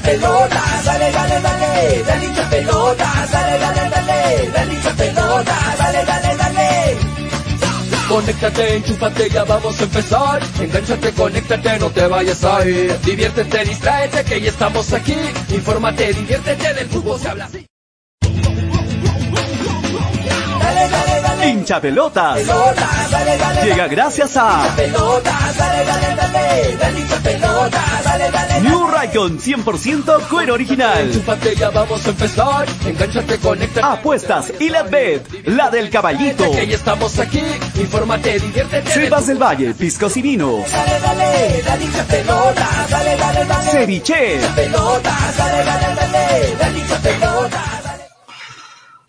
hincha pelota, dale, dale, dale, dale hincha pelota, dale, dale, dale, dale hincha pelota, dale, dale, dale. Conéctate, enchúfate, ya vamos a empezar. Engánchate, conéctate, no te vayas a ir. Diviértete, distráete, que ya estamos aquí. Infórmate, diviértete, del fútbol se habla así. Hincha pelotas. Pelota, dale, dale, Llega gracias a dale, New Raycon 100% cuero original. Enchúfate, ya vamos a empezar. Apuestas y la bet, la del caballito. Que ya estamos aquí. Infórmate, diviértete. Cepas del Valle, piscos y vinos. Dale, dale, dale hincha pelota, dale, dale, dale. Ceviche. Dale, dale, dale, dale.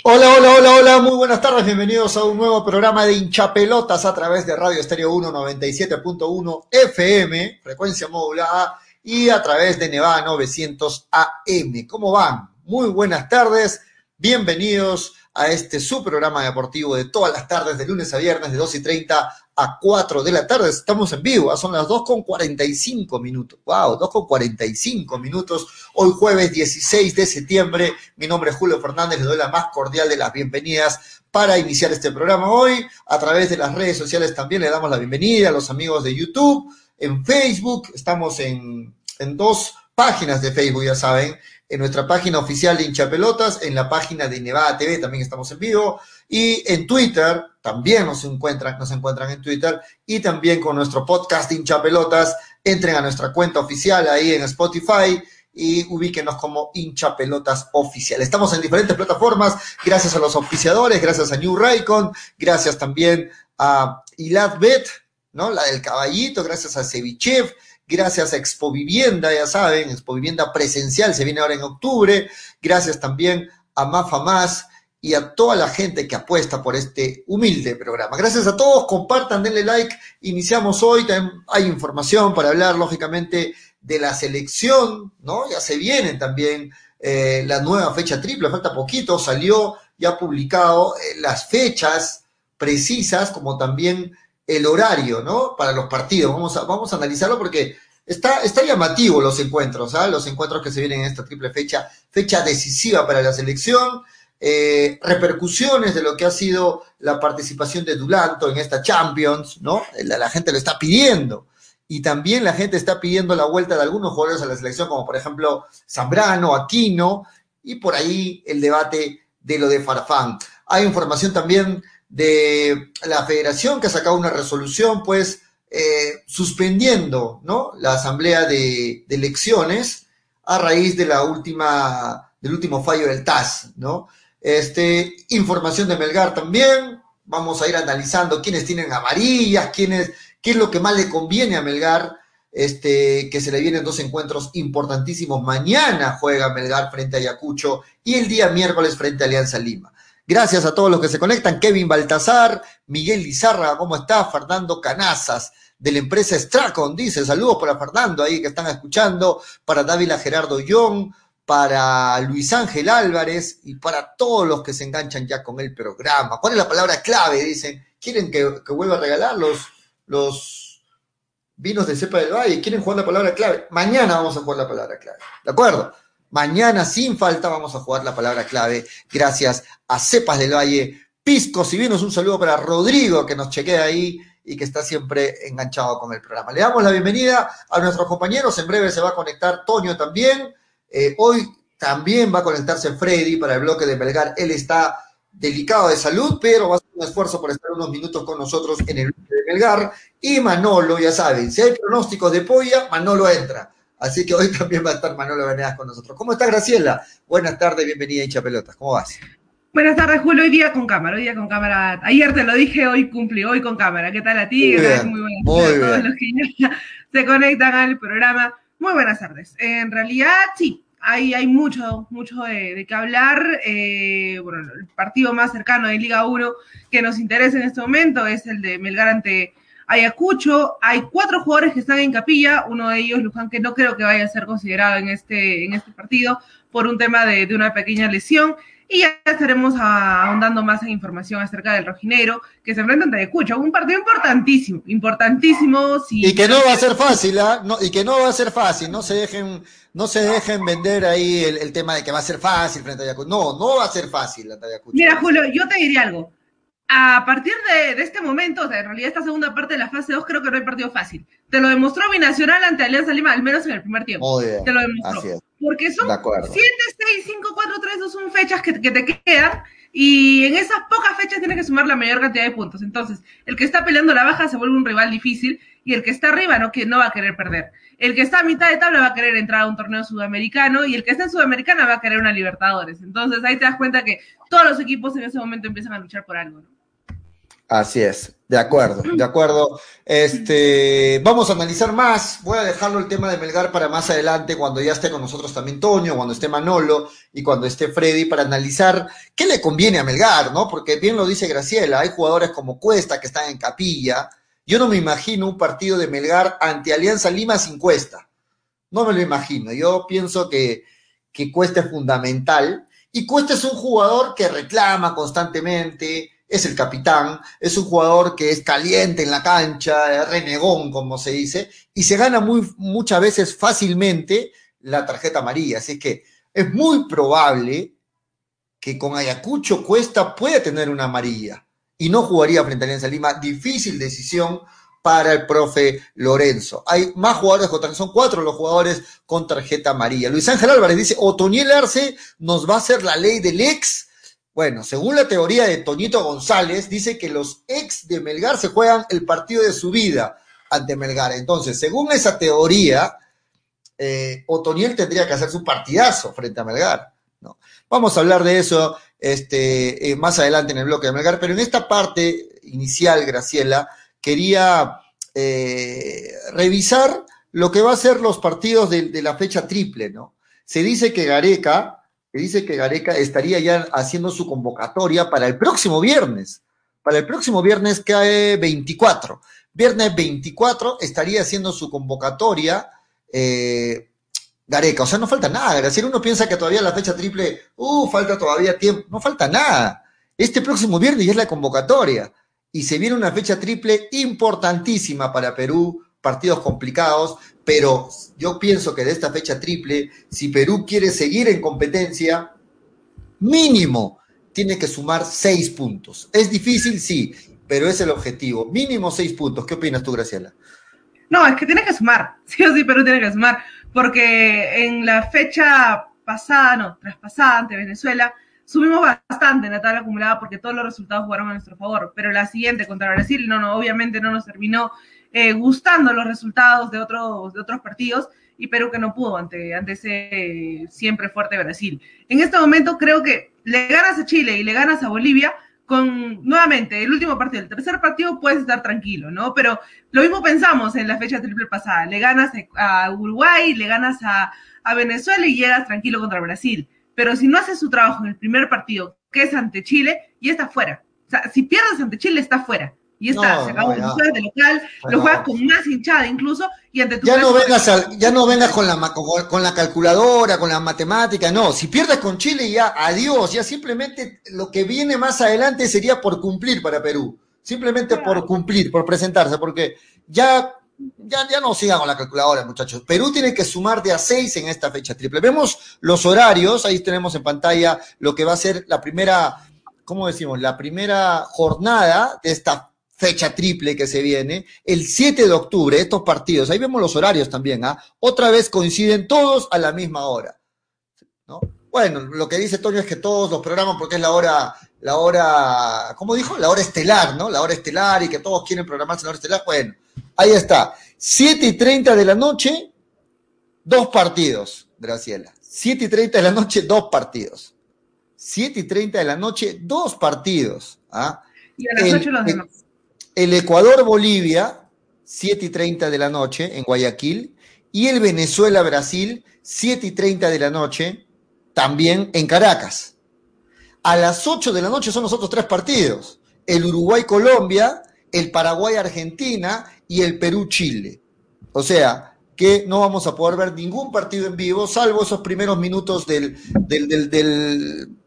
Hola, hola, hola, hola, muy buenas tardes, bienvenidos a un nuevo programa de hinchapelotas a través de Radio Estéreo 1 97.1 FM, frecuencia modulada, y a través de Nevada 900 AM. ¿Cómo van? Muy buenas tardes, bienvenidos a este su programa deportivo de todas las tardes, de lunes a viernes, de 2 y 30 a 4 de la tarde. Estamos en vivo, son las 2 con 45 minutos. Wow, 2 con 45 minutos. Hoy jueves 16 de septiembre. Mi nombre es Julio Fernández, le doy la más cordial de las bienvenidas para iniciar este programa hoy. A través de las redes sociales también le damos la bienvenida a los amigos de YouTube, en Facebook, estamos en, en dos páginas de Facebook, ya saben, en nuestra página oficial de hinchapelotas, en la página de Nevada TV también estamos en vivo, y en Twitter también nos encuentran, nos encuentran en Twitter, y también con nuestro podcast hinchapelotas, entren a nuestra cuenta oficial ahí en Spotify, y ubíquenos como hincha pelotas oficial. Estamos en diferentes plataformas, gracias a los auspiciadores, gracias a New Raycon, gracias también a Iladbet, ¿no? La del caballito, gracias a Cevichev, gracias a Expo Vivienda, ya saben, Expo Vivienda presencial se viene ahora en octubre, gracias también a Mafa Más y a toda la gente que apuesta por este humilde programa. Gracias a todos, compartan, denle like, iniciamos hoy, también hay información para hablar, lógicamente, de la selección, ¿no? Ya se vienen también eh, la nueva fecha triple, falta poquito, salió ya publicado eh, las fechas precisas, como también el horario, ¿no? Para los partidos. Vamos a, vamos a analizarlo porque está, está llamativo los encuentros, ¿ah? Los encuentros que se vienen en esta triple fecha, fecha decisiva para la selección. Eh, repercusiones de lo que ha sido la participación de Dulanto en esta Champions, ¿no? La, la gente lo está pidiendo y también la gente está pidiendo la vuelta de algunos jugadores a la selección, como por ejemplo Zambrano, Aquino, y por ahí el debate de lo de Farfán. Hay información también de la federación que ha sacado una resolución, pues, eh, suspendiendo, ¿no? La asamblea de, de, elecciones a raíz de la última, del último fallo del TAS, ¿no? Este, información de Melgar también, vamos a ir analizando quiénes tienen amarillas, quiénes qué es lo que más le conviene a Melgar, este, que se le vienen dos encuentros importantísimos. Mañana juega Melgar frente a Ayacucho y el día miércoles frente a Alianza Lima. Gracias a todos los que se conectan. Kevin Baltazar, Miguel Lizarra, ¿cómo está? Fernando Canazas, de la empresa Stracon, dice, saludos para Fernando ahí que están escuchando, para Dávila Gerardo Young, para Luis Ángel Álvarez y para todos los que se enganchan ya con el programa. ¿Cuál es la palabra clave? Dicen, ¿quieren que, que vuelva a regalarlos? los vinos de cepa del valle, quieren jugar la palabra clave, mañana vamos a jugar la palabra clave, ¿de acuerdo? Mañana sin falta vamos a jugar la palabra clave gracias a Cepas del Valle, Piscos y Vinos. Un saludo para Rodrigo que nos chequea ahí y que está siempre enganchado con el programa. Le damos la bienvenida a nuestros compañeros. En breve se va a conectar Toño también. Eh, hoy también va a conectarse Freddy para el bloque de Belgar. Él está delicado de salud, pero va a hacer un esfuerzo por estar unos minutos con nosotros en el bloque de Belgar. Y Manolo, ya saben, si hay pronósticos de polla, Manolo entra. Así que hoy también va a estar Manolo Venegas con nosotros. ¿Cómo está Graciela? Buenas tardes, bienvenida a Hincha Pelotas. ¿Cómo vas? Buenas tardes, Julio. Hoy día con cámara, hoy día con cámara. Ayer te lo dije, hoy cumplí, hoy con cámara. ¿Qué tal a ti? Muy bien, muy buenas muy tardes a todos bien. los que ya se conectan al programa. Muy buenas tardes. En realidad, sí, hay, hay mucho, mucho de, de qué hablar. Eh, bueno, el partido más cercano de Liga 1 que nos interesa en este momento es el de Melgar ante Ayacucho. Hay cuatro jugadores que están en capilla, uno de ellos, Luján, que no creo que vaya a ser considerado en este, en este partido por un tema de, de una pequeña lesión. Y ya estaremos ahondando más en información acerca del rojinegro que se enfrenta ante Ayacucho. Un partido importantísimo, importantísimo. y que no va a ser fácil, ¿ah? No, y que no va a ser fácil. No se dejen, no se dejen vender ahí el, tema de que va a ser fácil frente a Ayacucho. No, no va a ser fácil ante Ayacucho. Mira, Julio, yo te diría algo a partir de, este momento, o sea, en realidad esta segunda parte de la fase 2 creo que no hay partido fácil. Te lo demostró Binacional ante Alianza Lima, al menos en el primer tiempo. Te lo demostró. Porque son 7, 6, 5, 4, 3, 2 son fechas que, que, te quedan y en esas pocas fechas tienes que sumar la mayor cantidad de puntos. Entonces, el que está peleando la baja se vuelve un rival difícil y el que está arriba no, que no va a querer perder. El que está a mitad de tabla va a querer entrar a un torneo sudamericano y el que está en Sudamericana va a querer una Libertadores. Entonces, ahí te das cuenta que todos los equipos en ese momento empiezan a luchar por algo. ¿no? Así es, de acuerdo, de acuerdo. Este, vamos a analizar más. Voy a dejarlo el tema de Melgar para más adelante, cuando ya esté con nosotros también Toño, cuando esté Manolo y cuando esté Freddy, para analizar qué le conviene a Melgar, ¿no? Porque bien lo dice Graciela, hay jugadores como Cuesta que están en capilla. Yo no me imagino un partido de Melgar ante Alianza Lima sin Cuesta. No me lo imagino. Yo pienso que, que Cuesta es fundamental. Y Cuesta es un jugador que reclama constantemente, es el capitán, es un jugador que es caliente en la cancha, renegón, como se dice, y se gana muchas veces fácilmente la tarjeta amarilla. Así que es muy probable que con Ayacucho Cuesta pueda tener una amarilla y no jugaría frente a Alianza Lima. Difícil decisión para el profe Lorenzo. Hay más jugadores con son cuatro los jugadores con tarjeta amarilla. Luis Ángel Álvarez dice, Otoniel Arce nos va a hacer la ley del ex bueno, según la teoría de Toñito González, dice que los ex de Melgar se juegan el partido de su vida ante Melgar. Entonces, según esa teoría, eh, Otoniel tendría que hacer su partidazo frente a Melgar. ¿no? Vamos a hablar de eso este, eh, más adelante en el bloque de Melgar, pero en esta parte inicial, Graciela, quería eh, revisar lo que va a ser los partidos de, de la fecha triple, ¿no? Se dice que Gareca, que dice que Gareca estaría ya haciendo su convocatoria para el próximo viernes. Para el próximo viernes cae 24. Viernes 24 estaría haciendo su convocatoria eh, Gareca. O sea, no falta nada. decir, uno piensa que todavía la fecha triple, uh, falta todavía tiempo. No falta nada. Este próximo viernes ya es la convocatoria. Y se viene una fecha triple importantísima para Perú, partidos complicados, pero yo pienso que de esta fecha triple, si Perú quiere seguir en competencia, mínimo tiene que sumar seis puntos. Es difícil, sí, pero es el objetivo. Mínimo seis puntos. ¿Qué opinas tú, Graciela? No, es que tiene que sumar. Sí o sí, Perú tiene que sumar. Porque en la fecha pasada, no, traspasada ante Venezuela, subimos bastante en la tabla acumulada porque todos los resultados jugaron a nuestro favor. Pero la siguiente contra Brasil, no, no, obviamente no nos terminó eh, gustando los resultados de otros, de otros partidos y Perú que no pudo ante, ante ese siempre fuerte Brasil. En este momento creo que le ganas a Chile y le ganas a Bolivia con nuevamente el último partido, el tercer partido puedes estar tranquilo, ¿no? Pero lo mismo pensamos en la fecha triple pasada, le ganas a Uruguay, le ganas a, a Venezuela y llegas tranquilo contra Brasil. Pero si no haces su trabajo en el primer partido, que es ante Chile, y está fuera. O sea, si pierdes ante Chile, está fuera y está, se acabó. No, juegas de local, lo juegas con más hinchada incluso, y ante tu ya no vengas ya no vengas con la con, la calculadora, con la matemática, no. Si pierdes con Chile, ya adiós, ya simplemente lo que viene más adelante sería por cumplir para Perú. Simplemente por cumplir, por presentarse, porque ya ya, ya no sigan con la calculadora, muchachos. Perú tiene que sumar de a seis en esta fecha triple. Vemos los horarios, ahí tenemos en pantalla lo que va a ser la primera, ¿cómo decimos? La primera jornada de esta fecha triple que se viene, el 7 de octubre, estos partidos, ahí vemos los horarios también, ¿ah? Otra vez coinciden todos a la misma hora. ¿no? Bueno, lo que dice Toño es que todos los programas, porque es la hora, la hora, ¿cómo dijo? La hora estelar, ¿no? La hora estelar y que todos quieren programarse en la hora estelar. Bueno, ahí está. 7 y 30 de la noche, dos partidos, Graciela. 7 y 30 de la noche, dos partidos. 7 y 30 de la noche, dos partidos. ¿ah? Y a las 8 los demás el Ecuador-Bolivia, 7 y 30 de la noche en Guayaquil, y el Venezuela-Brasil, 7 y 30 de la noche, también en Caracas. A las 8 de la noche son los otros tres partidos, el Uruguay-Colombia, el Paraguay-Argentina y el Perú-Chile. O sea, que no vamos a poder ver ningún partido en vivo, salvo esos primeros minutos del, del, del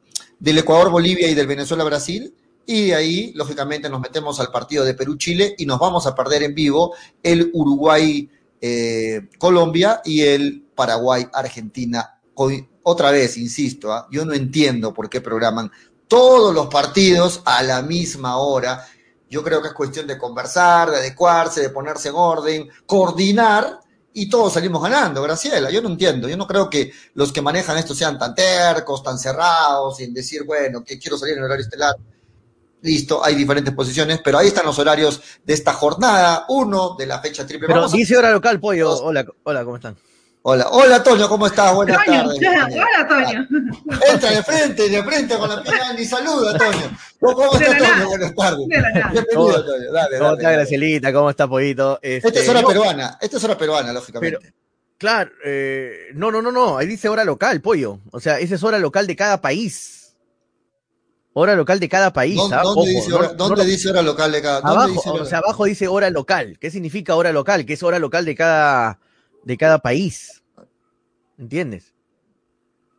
del Ecuador-Bolivia y del Venezuela-Brasil. Y ahí, lógicamente, nos metemos al partido de Perú-Chile y nos vamos a perder en vivo el Uruguay-Colombia y el Paraguay-Argentina. Otra vez, insisto, ¿ah? yo no entiendo por qué programan todos los partidos a la misma hora. Yo creo que es cuestión de conversar, de adecuarse, de ponerse en orden, coordinar y todos salimos ganando, Graciela. Yo no entiendo, yo no creo que los que manejan esto sean tan tercos, tan cerrados, sin decir, bueno, que quiero salir en el horario estelar. Listo, hay diferentes posiciones, pero ahí están los horarios de esta jornada, uno de la fecha triple. Pero dice hora local, pollo. Hola, hola, ¿cómo están? Hola, hola Toño, ¿cómo estás? Buenas tardes. Hola Toño. Entra de frente, de frente con la pierna ni saluda, Toño. ¿Cómo, estás, Toño? Buenas tardes. Bienvenido, Toño. Dale, ¿Cómo está, Gracielita? ¿Cómo está, Pollito? Este, Esta es hora peruana, esta es hora peruana, lógicamente. Pero, claro, eh, no, no, no, no, ahí dice hora local, pollo. O sea, esa es hora local de cada país. Hora local de cada país. ¿Dónde, ¿ah? dice, hora, ¿dónde dice, hora, local de cada abajo, dice O sea, abajo dice hora local. ¿Qué significa hora local? Que es hora local de cada, de cada país. ¿Entiendes?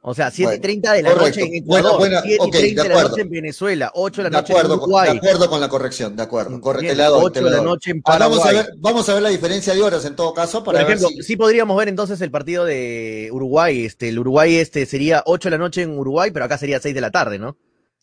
O sea, 7.30 de la noche en Ecuador, bueno, bueno, 7.30 okay, de, de la noche en Venezuela, 8 de la noche acuerdo, en Uruguay. De acuerdo con la corrección, de acuerdo. Corre, te la doy, 8 te la de la noche en Paraguay. Vamos a, ver, vamos a ver la diferencia de horas en todo caso. Para Por ejemplo, ver si... sí podríamos ver entonces el partido de Uruguay. Este, el Uruguay este sería 8 de la noche en Uruguay, pero acá sería 6 de la tarde, ¿no?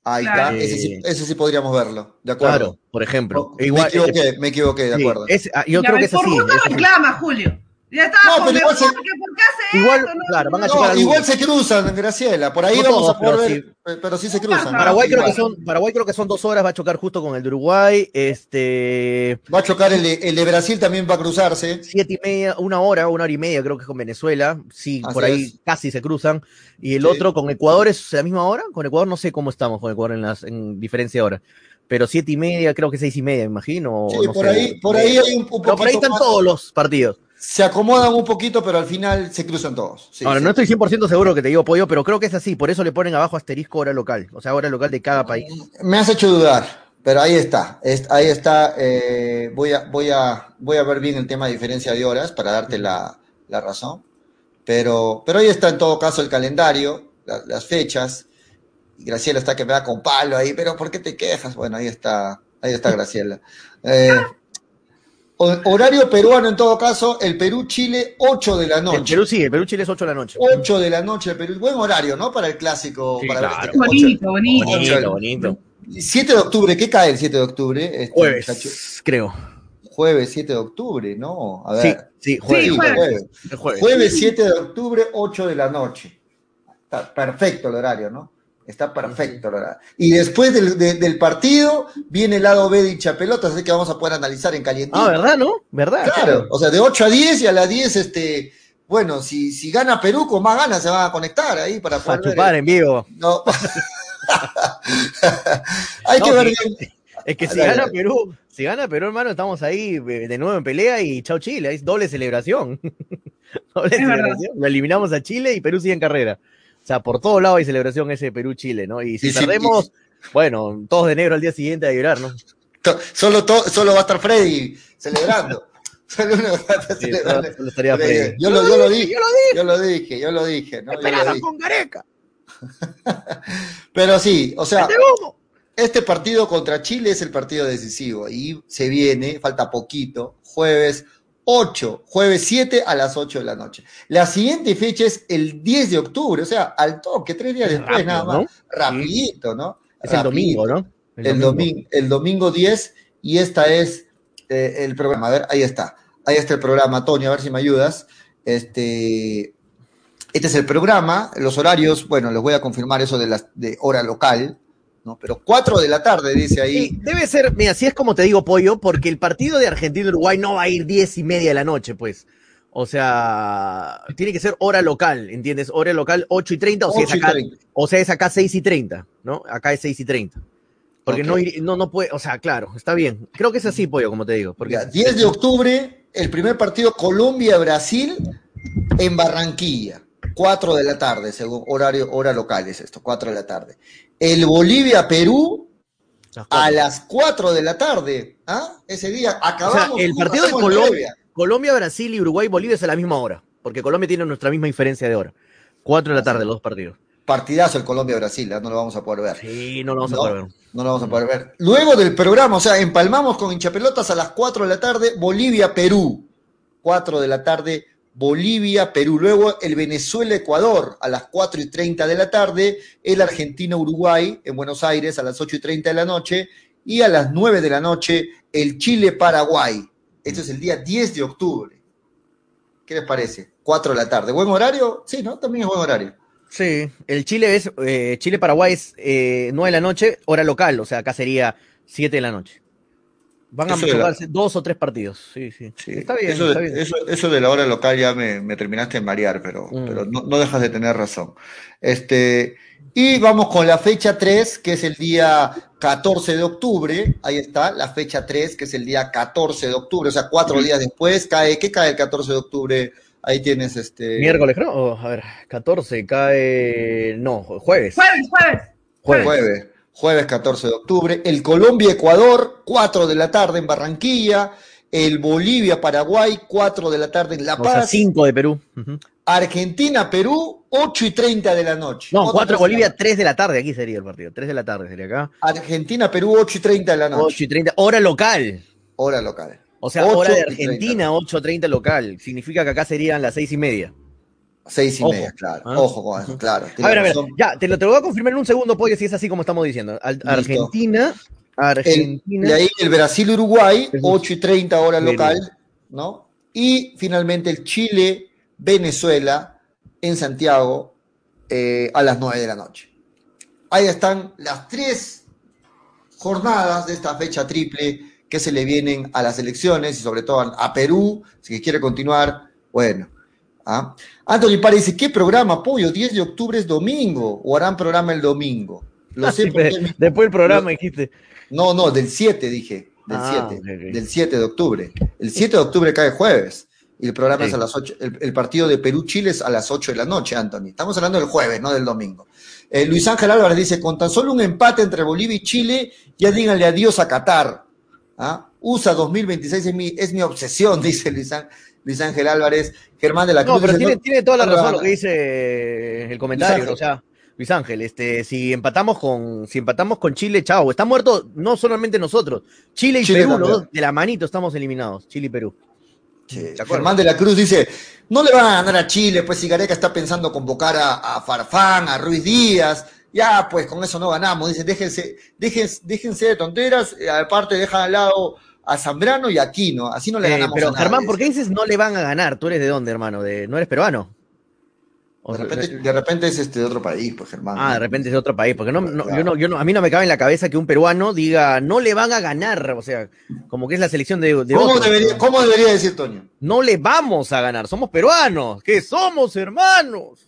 Ahí claro. está, ese sí, ese sí, podríamos verlo, de acuerdo. Claro, por ejemplo. No, Igual, me equivoqué, me equivoqué, de acuerdo. Es, yo ya creo que es así. ¿Por qué reclama, Julio? Ya estaba no, pero igual, se, ¿por qué hace igual, esto? No, claro, van a no, igual se cruzan, Graciela. Por ahí no vamos todos, a poder ver, sí. pero sí se cruzan. Paraguay creo, que son, Paraguay creo que son dos horas, va a chocar justo con el de Uruguay. Este. Va a chocar el de, el de Brasil también va a cruzarse. Siete y media, una hora, una hora y media creo que es con Venezuela. Sí, Así por ahí es. casi se cruzan. Y el sí. otro con Ecuador es la misma hora. Con Ecuador no sé cómo estamos con Ecuador en, las, en diferencia de hora pero siete y media, creo que seis y media, imagino. Sí, no por, sé, ahí, por ahí hay un, un poquito por ahí están más. todos los partidos. Se acomodan un poquito, pero al final se cruzan todos. Sí, Ahora, sí. no estoy 100% seguro que te digo pollo, pero creo que es así. Por eso le ponen abajo asterisco hora local. O sea, hora local de cada país. Me has hecho dudar, pero ahí está. Es, ahí está. Eh, voy, a, voy, a, voy a ver bien el tema de diferencia de horas para darte la, la razón. Pero, pero ahí está en todo caso el calendario, la, las fechas. Graciela está que me da con palo ahí, pero ¿por qué te quejas? Bueno, ahí está, ahí está Graciela. Eh, horario peruano en todo caso, el Perú-Chile, 8 de la noche. El Perú sí, el Perú-Chile es 8 de la noche. 8 de la noche, el Perú. Buen horario, ¿no? Para el clásico. Sí, para claro. este, bonito, bonito, bonito, bonito. 7 de octubre, ¿qué cae el 7 de octubre? Este, Jueves, muchacho? creo. Jueves 7 de octubre, ¿no? A ver. Sí, sí, jueves. Sí, jueves. jueves. Jueves. Jueves 7 de octubre, 8 de la noche. Está perfecto el horario, ¿no? Está perfecto el horario. Y después del, de, del partido viene el lado B de hinchapelotas, así que vamos a poder analizar en calientito. Ah, ¿verdad, no? ¿Verdad? Claro, o sea, de 8 a 10 y a las 10, este, bueno, si, si gana Perú, con más ganas se van a conectar ahí para Para poder ver chupar en vivo. No. Hay No, que ver bien. Es que si Dale, gana dale. Perú, si gana Perú, hermano, estamos ahí eh, de nuevo en pelea y chao Chile, es doble celebración. doble Es verdad. celebración. Lo eliminamos a Chile y Perú sigue en carrera. O sea, por todos lados hay celebración ese Perú-Chile, ¿no? Y si Y si- perdemos, bueno, todos de negro al día siguiente a llorar, ¿no? To- Solo, to- solo va a estar Freddy celebrando. Solo uno va a estar Sí, celebrando. solo- solo estaría Freddy. Yo lo, yo lo dije, yo lo dije, yo lo dije, ¿no? Yo lo dije. con Gareca. Pero sí, o sea, este partido contra Chile es el partido decisivo y se viene, falta poquito, jueves 8, jueves 7 a las 8 de la noche. La siguiente fecha es el 10 de octubre, o sea, al toque, tres días Es después rápido, nada más. ¿no? Rapidito, ¿no? Es el domingo, ¿no? El domingo, el domingo 10 y esta es eh, el programa. A ver, ahí está. Ahí está el programa, Tony, a ver si me ayudas. Este, este es el programa. Los horarios, bueno, les voy a confirmar eso de, las, de hora local, ¿no? Pero 4 de la tarde, dice ahí. Sí, debe ser, mira, si es como te digo, Pollo, porque el partido de Argentina-Uruguay no va a ir diez y media de la noche, pues. O sea, tiene que ser hora local, ¿entiendes? Hora local 8 y 30, o sea, es 8 y acá, 30. o sea, es acá 6 y 30, ¿no? Acá es 6 y 30. Porque no, no, no puede, o sea, claro, está bien. Creo que es así, Pollo, como te digo. Porque Ya, 10 de octubre, el primer partido Colombia-Brasil en Barranquilla. 4 de la tarde, según horario, hora local es esto, 4 de la tarde. El Bolivia-Perú a las 4 de la tarde. ¿Ah? Ese día O sea, acabamos. el justo, partido de Colombia. Colombia, Brasil y Uruguay, Bolivia es a la misma hora. Porque Colombia tiene nuestra misma diferencia de hora. 4 de la tarde, los dos partidos. partidazo el Colombia-Brasil, ¿eh? no lo vamos a poder ver. Sí, no lo vamos a poder ver. No lo vamos a poder ver. Luego del programa, o sea, empalmamos con hinchapelotas a las 4 de la tarde, Bolivia-Perú. 4 de la tarde, Bolivia, Perú. Luego el Venezuela-Ecuador a las 4 y 30 de la tarde, el Argentina-Uruguay en Buenos Aires a las 8 y 30 de la noche y a las 9 de la noche el Chile-Paraguay. Esto es el día 10 de octubre. ¿Qué les parece? 4 de la tarde. ¿Buen horario? Sí, ¿no? También es buen horario. Sí, el Chile es, eh, Chile-Paraguay es eh, 9 de la noche, hora local, o sea, acá sería 7 de la noche. Van a jugarse dos o tres partidos. Sí, sí. Está, bien, eso, Eso, de la hora local ya me, terminaste de marear, pero, mm. pero no, no, dejas de tener razón. Este, y vamos con la fecha 3, que es el día 14 de octubre. Ahí está, la fecha 3, que es el día 14 de octubre. O sea, cuatro días después cae. ¿Qué cae el 14 de octubre? Ahí tienes este. Miércoles, creo. Oh, a ver, 14 cae. No, jueves. Jueves, jueves. Jueves. jueves jueves 14 de octubre, el Colombia-Ecuador, 4 de la tarde en Barranquilla, el Bolivia-Paraguay, 4 de la tarde en La Paz. O sea, 5 de Perú. Argentina-Perú, 8 y 30 de la noche. No, 4 Bolivia, 3 de la tarde, aquí sería el partido, 3 de la tarde sería acá. Argentina-Perú, 8 y 30 de la noche. 8 y 30, hora local. Hora local. O sea, hora de Argentina, 8 y 30 local. Significa que acá serían las 6 y media. Seis y media, claro. ¿ah? Ojo con eso, claro. A ver, a ver, ya, te lo, te lo voy a confirmar en un segundo, Pollo, si es así como estamos diciendo. Argentina, Argentina. y ahí el Brasil-Uruguay, 8 y 30 hora local, ¿no? Y finalmente el Chile-Venezuela en Santiago eh, a las 9 de la noche. Ahí están las tres jornadas de esta fecha triple que se le vienen a las elecciones y sobre todo a Perú, si quiere continuar, bueno, ¿Ah? Anthony Pari dice, ¿qué programa, Pollo? 10 de octubre es domingo, o harán programa el domingo. Lo sé Después del programa dijiste. No, no, del 7 dije, del 7, ah, del 7 de octubre. El 7 de octubre cae jueves, y el programa es a las 8, el, partido de Perú-Chile es a las 8 de la noche, Anthony. Estamos hablando del jueves, no del domingo. Eh, Luis Ángel Álvarez dice, con tan solo un empate entre Bolivia y Chile, ya díganle adiós a Qatar. ¿Ah? USA 2026 es mi, es mi obsesión, dice Luis Ángel. Luis Ángel Álvarez, Germán de la Cruz. No, pero tiene, tiene, toda la razón lo que dice el comentario, o sea, Luis Ángel, este, si empatamos con, si empatamos con Chile, chao, está muerto no solamente nosotros, Chile y Perú, los dos de la manito estamos eliminados, Chile y Perú. Germán de la Cruz dice, no le van a ganar a Chile, pues si Gareca está pensando convocar a, Farfán, a Ruiz Díaz, ya pues con eso no ganamos, dice, déjense, déjense, déjense de tonteras, eh, aparte dejan al lado a Zambrano y a Aquino. Así no le eh, ganamos Pero Germán, ¿por qué dices no le van a ganar? ¿Tú eres de dónde, hermano? ¿De, ¿No eres peruano? de, repente, es este de otro país, pues Germán. Ah, de repente es de otro país, porque no, yo no, yo no, a mí no me cabe en la cabeza que un peruano diga no le van a ganar, o sea, como que es la selección de, ¿Cómo, debería, ¿Cómo debería decir Toño? No le vamos a ganar, somos peruanos, que somos hermanos,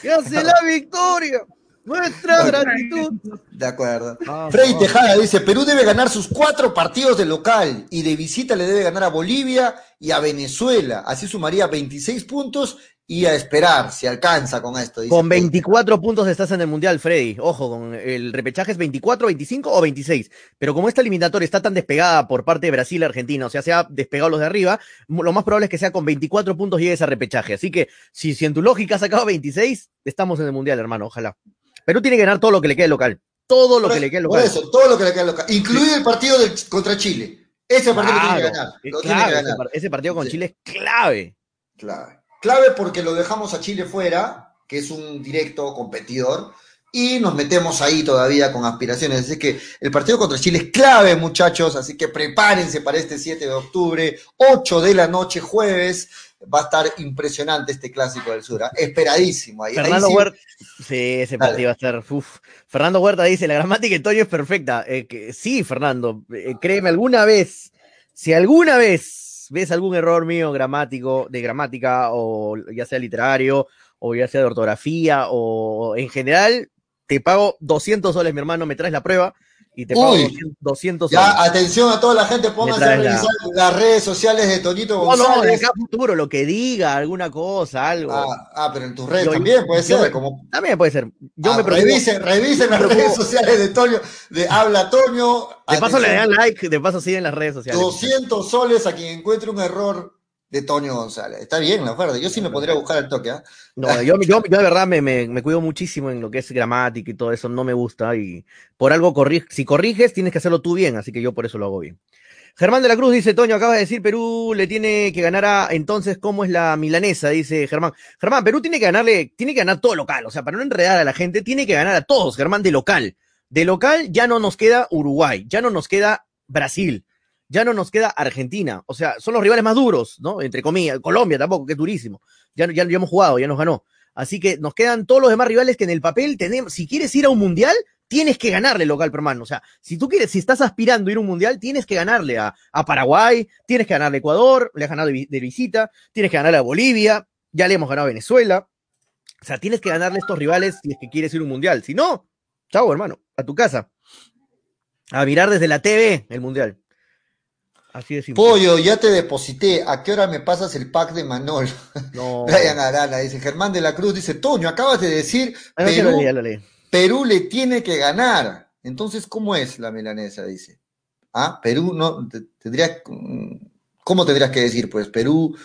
que hace la victoria. Nuestra gratitud. De acuerdo. Freddy Tejada dice, Perú debe ganar sus cuatro partidos de local y de visita le debe ganar a Bolivia y a Venezuela. Así sumaría 26 puntos y a esperar si alcanza con esto. con 24 puntos estás en el Mundial, Freddy. Ojo, con el repechaje es 24, 25 o 26. Pero como esta eliminatoria está tan despegada por parte de Brasil y Argentina, o sea, se ha despegado los de arriba, lo más probable es que sea con 24 puntos llegues a repechaje. Así que si, si en tu lógica has sacado 26, estamos en el Mundial, hermano. Ojalá. Perú tiene que ganar todo lo que le quede local. Todo lo que le quede local. Por eso, todo lo que le quede local. Incluido el partido contra Chile. Ese partido tiene que ganar. Lo tiene que ganar. Ese, partido con Chile es clave. Clave Clave porque lo dejamos a Chile fuera, que es un directo competidor, y nos metemos ahí todavía con aspiraciones. Así que el partido contra Chile es clave, muchachos, así que prepárense para este 7 de octubre, 8 de la noche, jueves. Va a estar impresionante este clásico del sur, esperadísimo. Ahí, Fernando Huerta, sí, ese partido va a estar. Fernando Huerta dice: La gramática de Toño es perfecta. Eh, que, sí, Fernando, eh, créeme, alguna vez, si alguna vez ves algún error mío gramático, de gramática, o ya sea literario, o ya sea de ortografía, o en general, te pago 200 soles, mi hermano, me traes la prueba y te pago 200 Ya, atención a toda la gente, pónganse a revisar las redes sociales de Tonito González. No, no, de acá futuro, lo que diga, alguna cosa, algo. Ah, ah pero en tus redes también puede ser. como... También puede ser. Yo ah, me revisen, revisen las redes sociales de Toño, de Habla Toño. De paso le dan like, de paso siguen las redes sociales. 200 soles a quien encuentre un error de Toño González. Está bien la oferta. Yo sí me podría buscar el toque. ¿ah? No, yo, de verdad me, cuido muchísimo en lo que es gramática y todo eso. No me gusta. Y por algo, corri si corriges, tienes que hacerlo tú bien. Así que yo por eso lo hago bien. Germán de la Cruz dice, Toño, acaba de decir, Perú le tiene que ganar a, entonces, ¿cómo es la milanesa? Dice Germán. Germán, Perú tiene que ganarle, tiene que ganar todo local, o sea, para no enredar a la gente, tiene que ganar a todos, Germán, de local. De local ya no nos queda Uruguay, ya no nos queda Brasil, ya no nos queda Argentina. O sea, son los rivales más duros, ¿no? Entre comillas. Colombia tampoco, que es durísimo. Ya, ya, ya hemos jugado, ya nos ganó. Así que nos quedan todos los demás rivales que en el papel tenemos. Si quieres ir a un mundial, tienes que ganarle local, hermano. O sea, si tú quieres, si estás aspirando a ir a un mundial, tienes que ganarle a, Paraguay, tienes que ganarle a Ecuador, le has ganado de, visita, tienes que ganarle a Bolivia, ya le hemos ganado a Venezuela. O sea, tienes que ganarle a estos rivales si es que quieres ir a un mundial. Si no, chao, hermano, a tu casa. A mirar desde la TV el mundial. Así de simple. Pollo, ya te deposité. ¿A qué hora me pasas el pack de Manol? No. Brian Arana dice. Germán de la Cruz dice: Toño, acabas de decir. Perú, Perú le tiene que ganar. Entonces, ¿cómo es la milanesa? Dice. Ah, Perú no. Tendría. ¿Cómo tendrías que decir? Pues Perú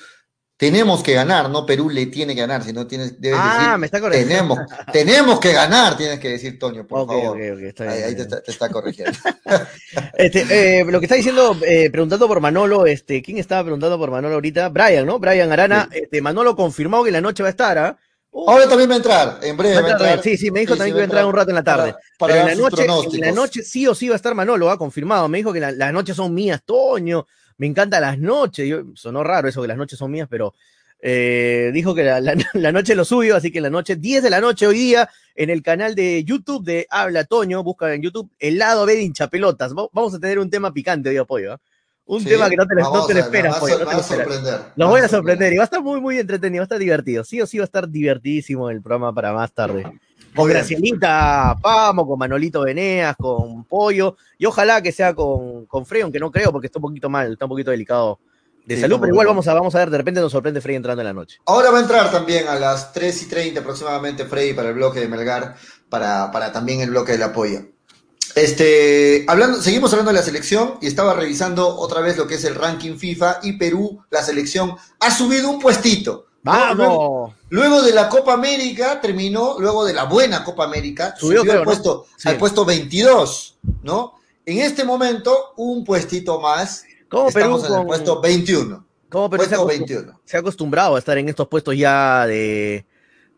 tenemos que ganar, no Perú le tiene que ganar, si no tienes, debes ah, me está corrigiendo. Tenemos, tenemos que ganar, tienes que decir, Toño, por favor. ahí, te, está, corrigiendo. este, eh, lo que está diciendo, eh, preguntando por Manolo, este, ¿quién estaba preguntando por Manolo ahorita? Brian, ¿no? Brian Arana, este, Manolo confirmó que la noche va a estar, ¿ah? Ahora también va a entrar, en breve va a entrar. Sí, sí, me dijo también que va a entrar un rato en la tarde. Para, Pero en la, noche, en la noche sí o sí va a estar Manolo, ha confirmado. Me dijo que las noches son mías, Toño me encantan las noches. Yo, sonó raro eso que las noches son mías, pero eh, dijo que la, noche lo suyo, así que la noche, 10 de la noche hoy día, en el canal de YouTube de Habla Toño, busca en YouTube el lado B de hinchapelotas. Vamos a tener un tema picante hoy, apoyo. ¿eh? Un tema que no te, no te lo esperas, Los voy a sorprender y va a estar muy, muy entretenido, va a estar divertido. Sí o sí va a estar divertidísimo el programa para más tarde. Con Gracielita Pamo, con Manolito Veneas, con Pollo, y ojalá que sea con, con Frey, aunque no creo porque está un poquito mal, está un poquito delicado de salud, pero igual vamos a, vamos a ver, de repente nos sorprende Frey entrando en la noche. Ahora va a entrar también a las 3 y 30 aproximadamente Frey para el bloque de Melgar, para, para también el bloque del apoyo. Este, hablando, seguimos hablando de la selección y estaba revisando otra vez lo que es el ranking FIFA y Perú, la selección, ha subido un puestito. ¡Vamos! Luego, de la Copa América, terminó, luego de la buena Copa América, subió, al, puesto, al puesto 22, ¿no? En este momento, un puestito más. ¿Cómo Estamos Perú en el puesto 21. ¿Cómo Perú puesto se, 21. se ha acostumbrado a estar en estos puestos ya de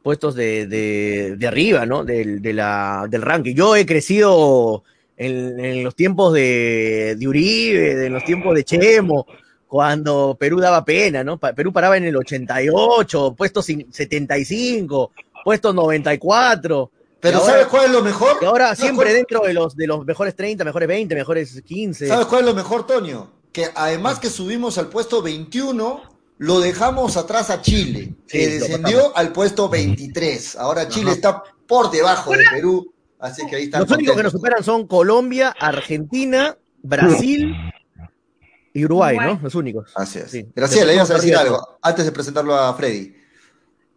puestos de, de, arriba, ¿no? Del, de la, del ranking. Yo he crecido en, los tiempos de, de Uribe, en los tiempos de Chemo, cuando Perú daba pena, ¿no? Perú paraba en el 88, puesto 75, puesto 94. Pero ¿sabes cuál es lo mejor? Y ahora siempre dentro de los, de los mejores 30, mejores 20, mejores 15. ¿Sabes cuál es lo mejor, Toño? Que además que subimos al puesto 21, lo dejamos atrás a Chile, que descendió al puesto 23. Ahora Chile está por debajo de Perú, así que ahí están. Los únicos que nos superan son Colombia, Argentina, Brasil y Uruguay, ¿no? Los únicos. Así es. Gracias, le ibas a decir algo antes de presentarlo a Freddy.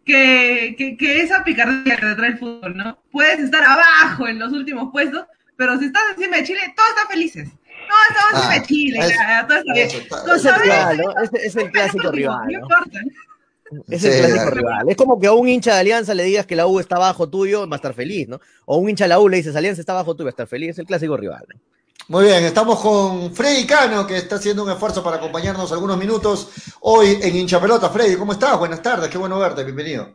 Que, que, que, esa picardía que te trae el fútbol, ¿no? Puedes estar abajo en los últimos puestos, pero si estás encima de Chile, todos están felices. No, estamos ah, en Chile, es, ya, todo está bien. Es, el, es, el clásico rival. No, importa. Es el clásico rival. Es como que a un hincha de Alianza le digas que la U está bajo tuyo, va a estar feliz, ¿no? O a un hincha de la U le dices Alianza está bajo tuyo, va a estar feliz. Es el clásico rival. Muy bien, estamos con Freddy Cano, que está haciendo un esfuerzo para acompañarnos algunos minutos hoy en Hincha Pelota. Freddy, ¿cómo estás? Buenas tardes, qué bueno verte, bienvenido.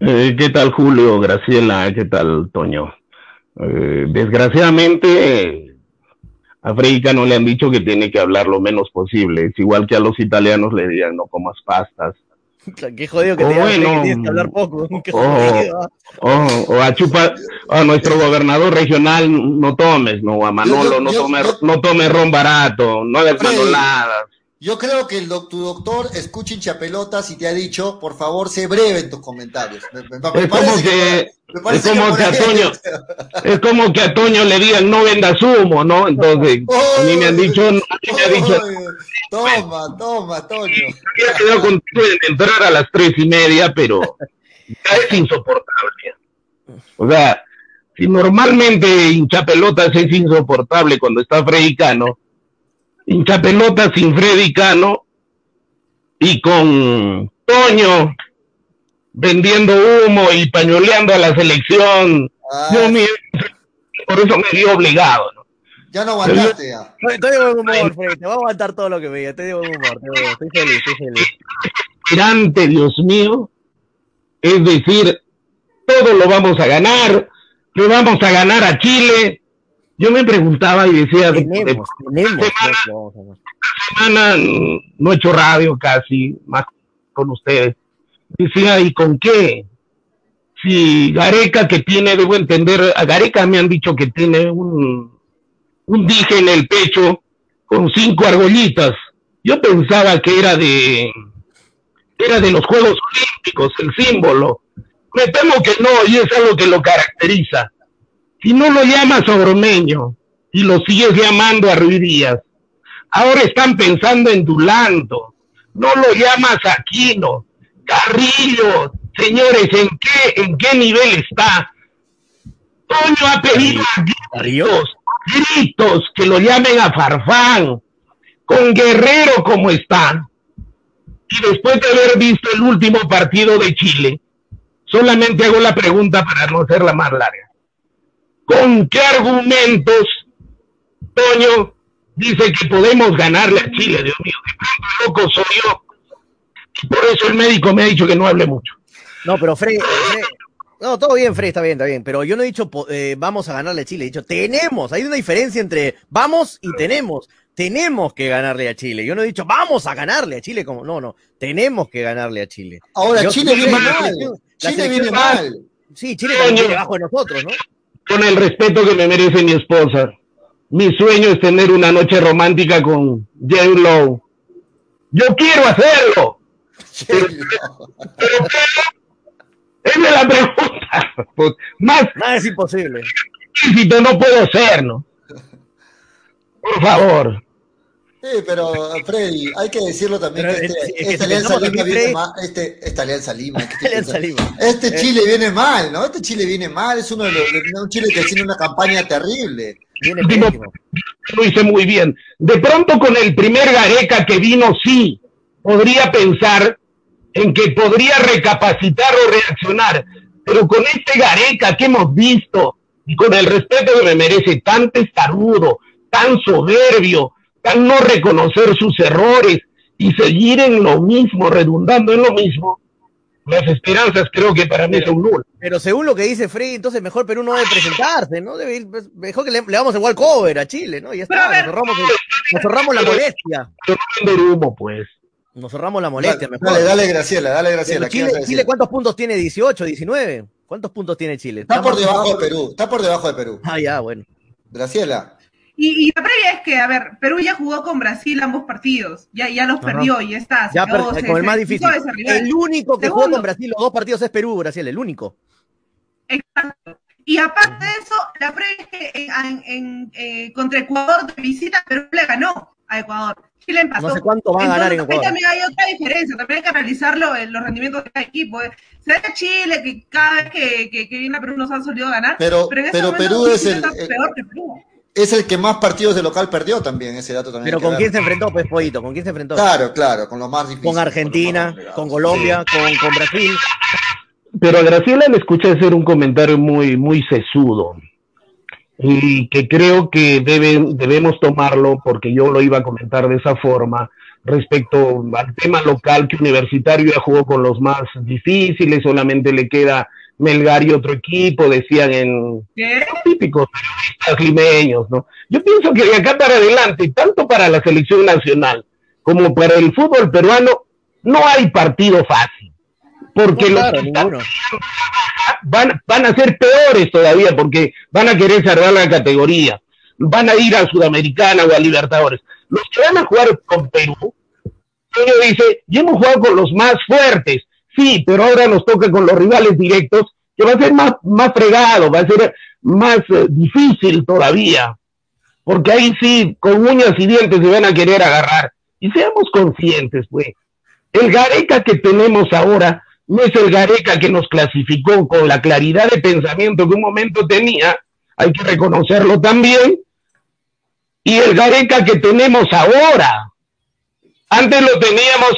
Eh, ¿Qué tal, Julio? Graciela, ¿qué tal, Toño? Eh, desgraciadamente, a Freika no le han dicho que tiene que hablar lo menos posible. Es igual que a los italianos le digan no comas pastas. Qué jodido que, te bueno, tienes que hablar poco. o, a Chupa, a nuestro gobernador regional, no tomes, no, a Manolo, no, tomes, no tomes ron barato, no hagas manoladas. Yo creo que el tu doctor escucha hinchapelotas y te ha dicho, por favor, sé breve en tus comentarios. es, como que, es como que, a Toño, es como que a Toño le digan no venda humo, ¿no? Entonces, a mí me han dicho, me ha dicho toma, toma, Toño. Había quedado contigo de entrar a las tres y media, pero ya es insoportable. O sea, si normalmente hinchapelotas es insoportable cuando está Freddy Cano, hincha pelota sin Freddy Cano, y con Toño vendiendo humo y pañoleando a la selección. Ah. por eso me vi obligado. ¿no? Ya no aguantaste ya. Estoy de buen humor, Fred. Te voy a aguantar todo lo que me diga. Estoy de buen humor. Estoy feliz, estoy feliz. Dios mío. Es decir, todo lo vamos a ganar. Le vamos a ganar a Chile. Yo me preguntaba y decía, tenemos, tenemos, semana no he hecho radio casi, más con ustedes. Decía, ¿y con qué? Si Gareca que tiene, debo entender, a Gareca me han dicho que tiene un, un dije en el pecho con cinco argollitas. Yo pensaba que era de, era de los Juegos Olímpicos, el símbolo. Me temo que no, y es algo que lo caracteriza. Si no lo llamas Ormeño y lo sigues llamando a Ruiz Díaz, ahora están pensando en Dulanto, no lo llamas Aquino, Carrillo, señores, ¿en qué, en qué nivel está? Toño ha pedido a gritos, gritos que lo llamen a Farfán, con Guerrero como está. Y después de haber visto el último partido de Chile, solamente hago la pregunta para no hacerla más larga. ¿Con qué argumentos, Toño, dice que podemos ganarle a Chile? Dios mío, qué loco soy yo. por eso el médico me ha dicho que no hable mucho. No, pero Fred, no, todo bien, Fred, está bien, está bien. Pero yo no he dicho eh, vamos a ganarle a Chile, he dicho tenemos. Hay una diferencia entre vamos y tenemos. Tenemos que ganarle a Chile. Yo no he dicho vamos a ganarle a Chile, como no, no. Tenemos que ganarle a Chile. Ahora, Chile viene mal. Chile viene mal. Sí, Chile viene debajo de nosotros, ¿no? Con el respeto que me merece mi esposa. Mi sueño es tener una noche romántica con J. Lowe. Yo quiero hacerlo. Pero, esa es la pregunta. Pues, más, Nada es imposible. No puedo ser, ¿no? Por favor. Sí, pero Freddy, hay que decirlo también que este, esta Alianza Lima viene mal, este, esta Alianza Lima, este, Chile viene mal, ¿no? Este Chile viene mal, es uno de los, un Chile que tiene una campaña terrible. Viene lo hice muy bien. De pronto con el primer Gareca que vino, sí, podría pensar en que podría recapacitar o reaccionar, pero con este Gareca que hemos visto, y con el respeto que me merece, tan testarudo, tan soberbio, no reconocer sus errores y seguir en lo mismo, redundando en lo mismo, las esperanzas creo que para mí son nulas. Pero según lo que dice Freddy, entonces mejor Perú no debe presentarse, ¿no? Debe pues, mejor que le, le damos igual cover a Chile, ¿no? Y ya está, nos ahorramos, nos ahorramos la molestia. humo, pues. Nos ahorramos la molestia. Mejor. Dale, dale, Graciela, dale, Graciela. Chile, Chile, ¿cuántos puntos tiene? ¿18, 19? ¿Cuántos puntos tiene Chile? Está por debajo de Perú, está por debajo de Perú. Ah, ya, bueno. Graciela. Y, la previa es que, a ver, Perú ya jugó con Brasil ambos partidos, ya, ya los perdió y está. Ya, pero con el más difícil. El único que jugó con Brasil los dos partidos es Perú, Brasil, el único. Exacto. Y aparte de eso, la previa es que en, eh, contra Ecuador de visita, Perú le ganó a Ecuador. Chile empató. No sé cuánto va a ganar en Ecuador. También hay otra diferencia, también hay que analizarlo en los rendimientos de cada equipo. Se ve Chile que cada vez que, que, viene a Perú nos han solido ganar, pero, pero, pero Perú es el, peor que Perú es el que más partidos de local perdió también, ese dato también. Pero ¿con quién se enfrentó, pues, Pollito? ¿Con quién se enfrentó? Claro, claro, con los más difíciles. Con Argentina, con, Colombia, con, Brasil. Pero a Graciela le escuché hacer un comentario muy, muy sesudo y que creo que debemos tomarlo porque yo lo iba a comentar de esa forma respecto al tema local que Universitario ya jugó con los más difíciles, solamente le queda Melgar y otro equipo, decían en típicos periodistas limeños, ¿no? Yo pienso que de acá para adelante, tanto para la selección nacional como para el fútbol peruano, no hay partido fácil. Porque los van, van a ser peores todavía, porque van a querer cerrar la categoría, van a ir a Sudamericana o a Libertadores. Los que van a jugar con Perú, ellos dice, y hemos jugado con los más fuertes, Sí, pero ahora nos toca con los rivales directos, que va a ser más, más fregado, va a ser más eh, difícil todavía, porque ahí sí, con uñas y dientes se van a querer agarrar. Y seamos conscientes, pues, el Gareca que tenemos ahora no es el Gareca que nos clasificó con la claridad de pensamiento que un momento tenía, hay que reconocerlo también, y el Gareca que tenemos ahora. Antes lo teníamos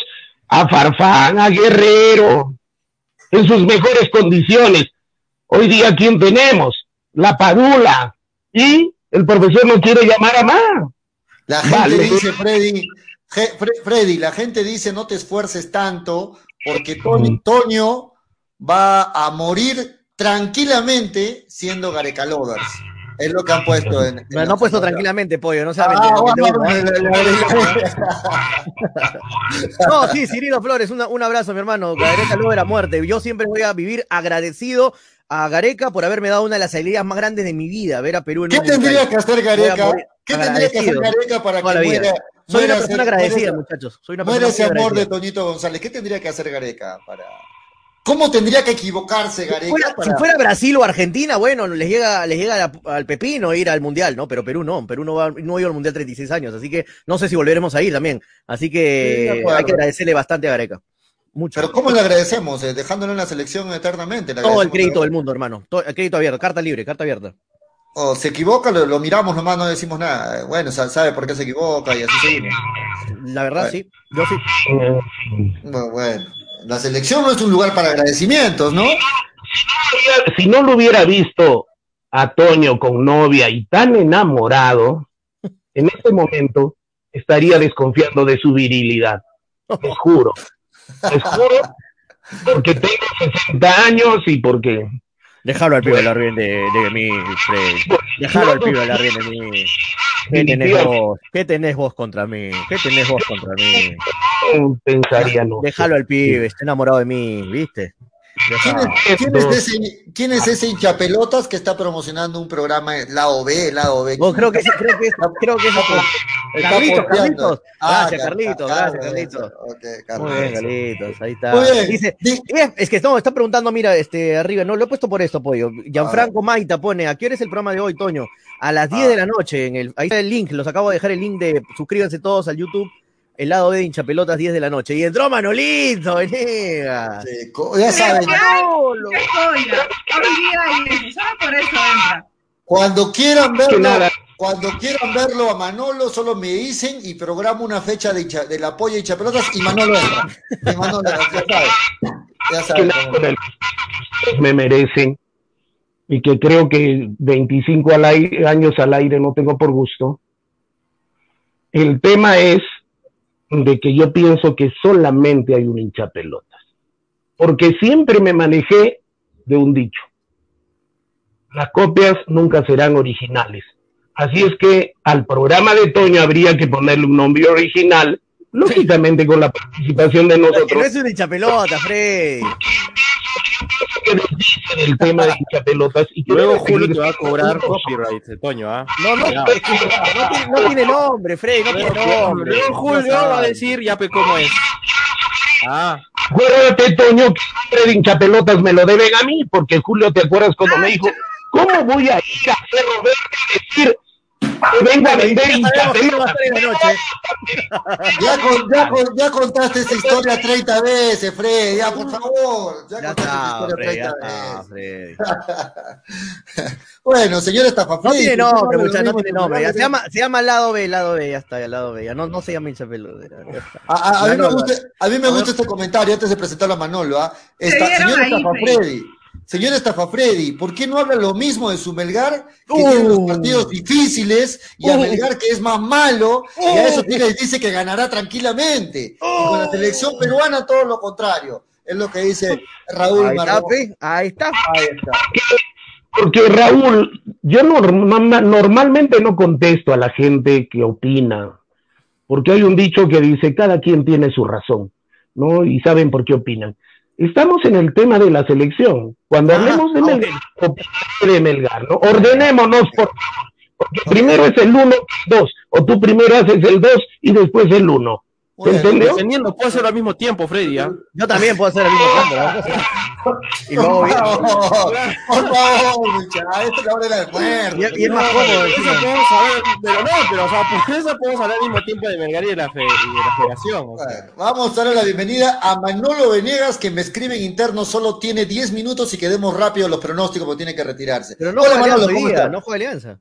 a Farfán, a Guerrero, en sus mejores condiciones. Hoy día, ¿quién tenemos? La Padula. Y el profesor no quiere llamar a más. La gente dice, Freddy, Freddy, la gente dice no te esfuerces tanto porque Toño va a morir tranquilamente siendo Gareca Lovers. Es lo que han puesto en. no, no ha puesto tranquilamente, pollo, no sabe. no, sí, Cirilo Flores, un abrazo, mi hermano. Gareca Lover a muerte. Yo siempre voy a vivir agradecido a Gareca por haberme dado una de las alegrías más grandes de mi vida, ver a Perú en ¿Qué tendría que hacer Gareca? ¿Qué tendría que hacer Gareca para que muera? Soy una persona agradecida, muchachos. Soy una persona muere ese amor de Toñito González. ¿Qué tendría que hacer Gareca para.? ¿Cómo tendría que equivocarse Gareca? Si fuera, Brasil o Argentina, bueno, les llega, les llega al pepino ir al Mundial, ¿no? Pero Perú no, Perú no, va, no ha ido al Mundial 36 años, así que no sé si volveremos a ir también. Así que hay que agradecerle bastante a Gareca. Mucho. Pero ¿cómo le agradecemos? Eh, dejándolo en la selección eternamente. Todo el crédito del mundo, hermano. Todo, el crédito abierto, carta libre, carta abierta. O se equivoca, lo, miramos nomás, no decimos nada. Bueno, sabe por qué se equivoca y así seguimos. La verdad, sí. Yo sí. bueno. La selección no es un lugar para agradecimientos, ¿no? Si no lo hubiera visto a Toño con novia y tan enamorado, en este momento estaría desconfiando de su virilidad. Les juro. Les juro porque tengo 60 años y porque Déjalo al pibe hablar bien de, de mí, Fred. Déjalo al pibe hablar bien de mí. ¿Qué tenés vos? ¿Qué tenés vos contra mí? ¿Qué tenés vos contra mí? Pensaría no. Déjalo al pibe, está enamorado de mí, ¿viste? ¿Quién es, ese, hinchapelotas que está promocionando un programa lado B, lado B? Oh, creo que creo que creo que es Carlitos, Carlitos. Ah, gracias, Carlitos, gracias, Carlitos. Muy bien, Carlitos, ahí está. Dice, es que no, está preguntando, mira, este, arriba, no, lo he puesto por esto, pollo. Gianfranco Maita pone, ¿a qué hora es el programa de hoy, Toño? A las 10 de la noche, en el, ahí está el link, los acabo de dejar el link de, suscríbanse todos al YouTube el lado de hincha pelotas 10 de la noche. Y entró Manolito, venga. Sí, ya saben. Cuando quieran verlo, cuando quieran verlo a Manolo, solo me dicen y programo una fecha de hincha, del apoyo de hincha pelotas y Manolo entra. Y Manolo, ya saben. Ya saben. Me merecen y que creo que 25 años al aire no tengo por gusto. El tema es de que yo pienso que solamente hay un hinchapelotas. Porque siempre me manejé de un dicho. Las copias nunca serán originales. Así es que al programa de Toño habría que ponerle un nombre original, lógicamente con la participación de nosotros. No es un hinchapelota, Fred el tema de hinchapelotas y luego Julio te va a cobrar copyright, Toño, ¿ah? No, no, no, no, tiene nombre, Freddy, no tiene nombre. Luego Julio va a decir ya pues cómo es. Ah. Acuérdate, Toño, que Freddy hinchapelotas me lo deben a mí, porque Julio, ¿te acuerdas cuando me dijo, ¿cómo voy a ir a hacer Roberto y decir venga a vender Ya, ya, ya, contaste esa historia 30 veces, Fred. Ya, por favor. Ya, contaste esa historia 30 veces. bueno, señor Estafa No tiene nombre, muchachos, no tiene nombre. se, llama, se llama lado B, lado B, ya está, lado B. Ya no, no se llama Hinchapelo. A, a, a, mí me gusta, a mí me gusta este comentario antes de presentarlo a Manolo. ¿ah? señor Estafa Freddy. Señor Freddy, ¿por qué no habla lo mismo de su Melgar, que tiene los uh. partidos difíciles, y a uh. Melgar que es más malo, y a eso tiene, dice que ganará tranquilamente? Y con la selección peruana todo lo contrario. Es lo que dice Raúl Ahí está, Ahí está. Ahí está. Porque Raúl, yo normalmente no contesto a la gente que opina, porque hay un dicho que dice, cada quien tiene su razón, ¿no? Y saben por qué opinan. Estamos en el tema de la selección. Cuando ah, hablemos de Melgar, de Melgar, ¿no? Ordenémonos, por Porque primero es el 1, 2, o tú primero haces el 2 y después el 1. ¿Se entendió? Dependiendo, puedo hacer al mismo tiempo, Freddy. ¿eh? Yo también puedo hacer al mismo tiempo. y luego bien. Por favor, muchacha, esto es la hora del almuerzo. Y, y es más cómodo. podemos hablar, pero no, pero o sea, por eso podemos hablar al mismo tiempo de Melgar y de la, fe, y de la Federación. O sea. bueno, vamos a darle la bienvenida a Manolo Venegas, que me escribe en interno, solo tiene 10 minutos y quedemos rápido los pronósticos porque tiene que retirarse. Pero no Hola, Manolo, ¿cómo está? No juega Alianza.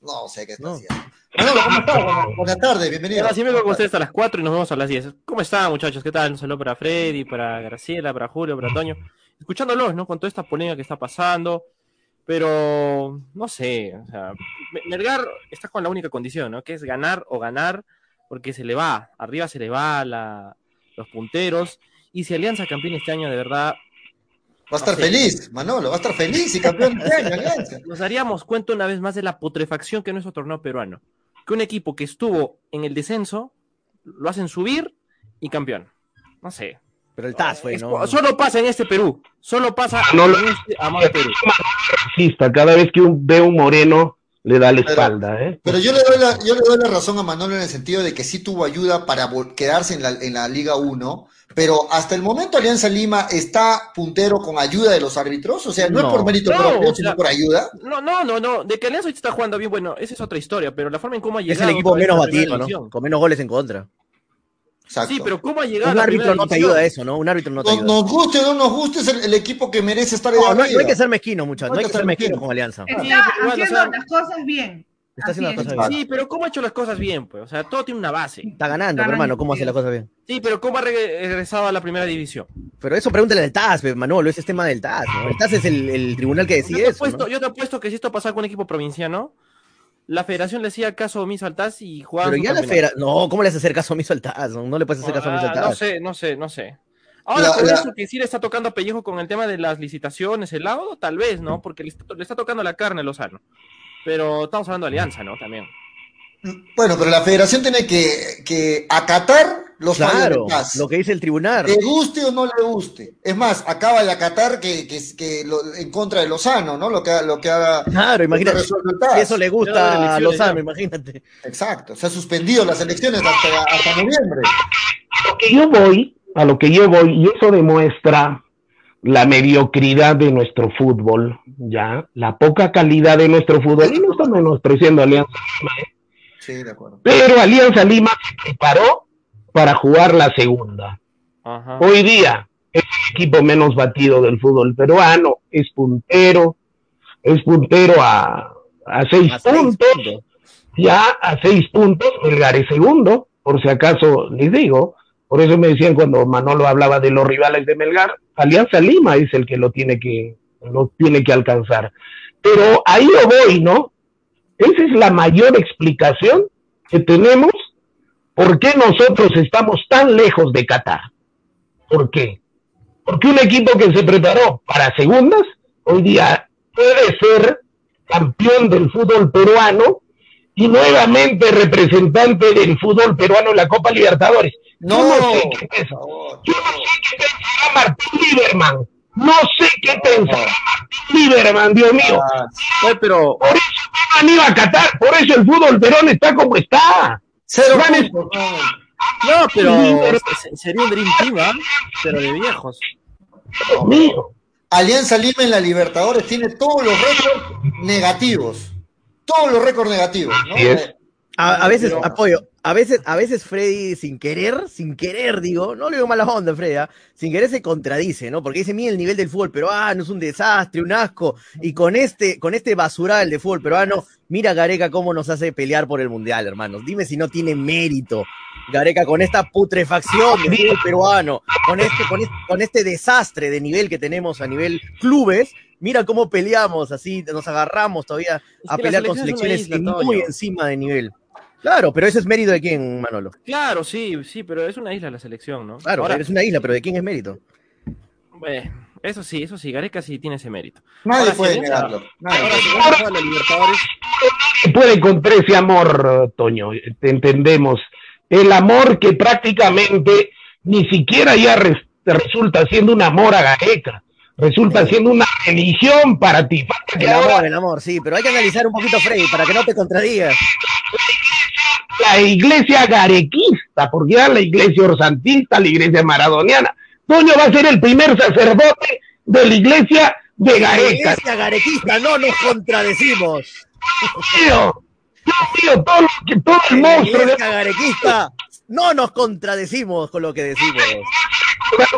No sé qué está haciendo. ¿Cómo estás? Buenas tardes, bienvenido. Así me con ustedes a las 4 y nos vemos a las 10. ¿Cómo están, muchachos? ¿Qué tal? Un saludo para Freddy, para Graciela, para Julio, para Toño. Escuchándolos, ¿no? Con toda esta polémica que está pasando. Pero, no sé, o sea, Melgar está con la única condición, ¿no? Que es ganar o ganar, porque se le va, arriba se le va la, los punteros. Y si Alianza campeón este año, de verdad, Va a estar feliz, Manolo, va a estar feliz y campeón de año, Alianza. Nos daríamos cuenta una vez más de la putrefacción que es nuestro torneo peruano. Que un equipo que estuvo en el descenso, lo hacen subir y campeón. No sé. Pero el TAS fue, ¿no? Solo pasa en este Perú. Solo pasa no, en este amado Perú. Cada vez que un, ve un moreno, le da la espalda. ¿eh? Pero yo le, doy la, yo le doy la razón a Manolo en el sentido de que sí tuvo ayuda para quedarse en la, en la Liga 1, pero hasta el momento Alianza Lima está puntero con ayuda de los árbitros, o sea, no, es por mérito propio, sino por ayuda. No, no, no, no, de que Alianza está jugando bien, bueno, esa es otra historia, pero la forma en cómo ha llegado... Es el equipo menos batido, ¿no? Con menos goles en contra. Sí, pero ¿cómo ha llegado Un árbitro no te ayuda a eso, ¿no? Un árbitro no te ayuda. Nos guste o no nos guste, es el, equipo que merece estar ahí no, no, hay que ser mezquino, muchachos. No hay que ser mezquino con Alianza. Está haciendo las cosas bien. Está haciendo las cosas bien. Sí, pero ¿cómo ha hecho las cosas bien? Pues? O sea, todo tiene una base. Está ganando, hermano. ¿Cómo hace las cosas bien? Sí, pero ¿cómo ha regresado a la primera división? Pero eso pregúntale al TAS, Manolo. Ese es tema del TAS. ¿no? El TAS es el, tribunal que decide yo eso. ¿no? Yo te apuesto que si esto pasara con un equipo provinciano, la federación le hacía caso omiso al TAS y jugaba. Pero ya la federación. No, ¿cómo le hace hacer caso omiso al TAS? No, le puedes hacer caso omiso al TAS. No sé, no sé, no sé. Ahora, por eso que sí le está tocando pellejo con el tema de las licitaciones, el lado, tal vez, ¿no? Porque le está, le está tocando la carne a Lozano. Pero estamos hablando de alianza, ¿no? También. Bueno, pero la federación tiene que, que acatar los claro, lo que dice el tribunal. Le guste o no le guste. Es más, acaba de acatar que, que, que en contra de Lozano, ¿no? Lo que, lo que haga. Claro, imagínate. Si eso le gusta a Lozano, imagínate. Exacto. Se ha suspendido las elecciones hasta, hasta noviembre. A lo que yo voy, a lo que yo voy, y eso demuestra la mediocridad de nuestro fútbol, ya, la poca calidad de nuestro fútbol, y no estamos menospreciando Alianza ¿eh? Pero Alianza Lima se preparó para jugar la segunda. Hoy día es el equipo menos batido del fútbol peruano, es puntero, es puntero a, a seis puntos, ya a seis puntos, Melgar es segundo, por si acaso les digo, por eso me decían cuando Manolo hablaba de los rivales de Melgar, Alianza Lima es el que lo tiene que, lo tiene que alcanzar. Pero ahí lo voy, ¿no? Esa es la mayor explicación que tenemos por qué nosotros estamos tan lejos de Qatar. ¿Por qué? Porque un equipo que se preparó para segundas, hoy día puede ser campeón del fútbol peruano y nuevamente representante del fútbol peruano en la Copa Libertadores. No, yo no sé qué pensará. Yo no sé qué pensará Martín Lieberman. No sé qué pensará Martín Lieberman, Dios mío. Ah, pero... Por eso han ido a Qatar, por eso el fútbol Perón está como está. Cero No, pero sería un Dream Team, ¿eh? pero de viejos. Dios mío. Alianza Lima en la Libertadores tiene todos los récords negativos. Todos los récords negativos. ¿no? A, veces, apoyo, a veces, a veces Freddy sin querer, sin querer, digo, no le digo mala onda, Freddy, ¿ah? sin querer se contradice, ¿no? Porque dice, mira el nivel del fútbol peruano, es un desastre, un asco, y con este, con este basural de fútbol peruano, mira Gareca cómo nos hace pelear por el mundial, hermanos. Dime si no tiene mérito. Gareca, con esta putrefacción del fútbol peruano, con este, con este, con este desastre de nivel que tenemos a nivel clubes, mira cómo peleamos, así nos agarramos todavía a pelear con selecciones muy encima de nivel. Claro, pero ese es mérito de quién, Manolo. Claro, sí, sí, pero es una isla la selección, ¿no? Claro, es una isla, pero ¿de quién es mérito? Bueno, eso sí, eso sí, Gareca sí tiene ese mérito. Nadie puede negarlo. Nadie puede encontrar ese amor, Toño, te entendemos. El amor que prácticamente ni siquiera ya resulta siendo un amor a Gareca resulta siendo una religión para ti. El amor, el amor, sí, pero hay que analizar un poquito, Freddy, para que no te contradigas la iglesia garequista, porque era la iglesia orsantista, la iglesia maradoniana. Toño va a ser el primer sacerdote de la iglesia de Gareca. La iglesia garequista, no nos contradecimos. Tío, tío, todo, todo el monstruo. La iglesia garequista, no nos contradecimos con lo que decimos.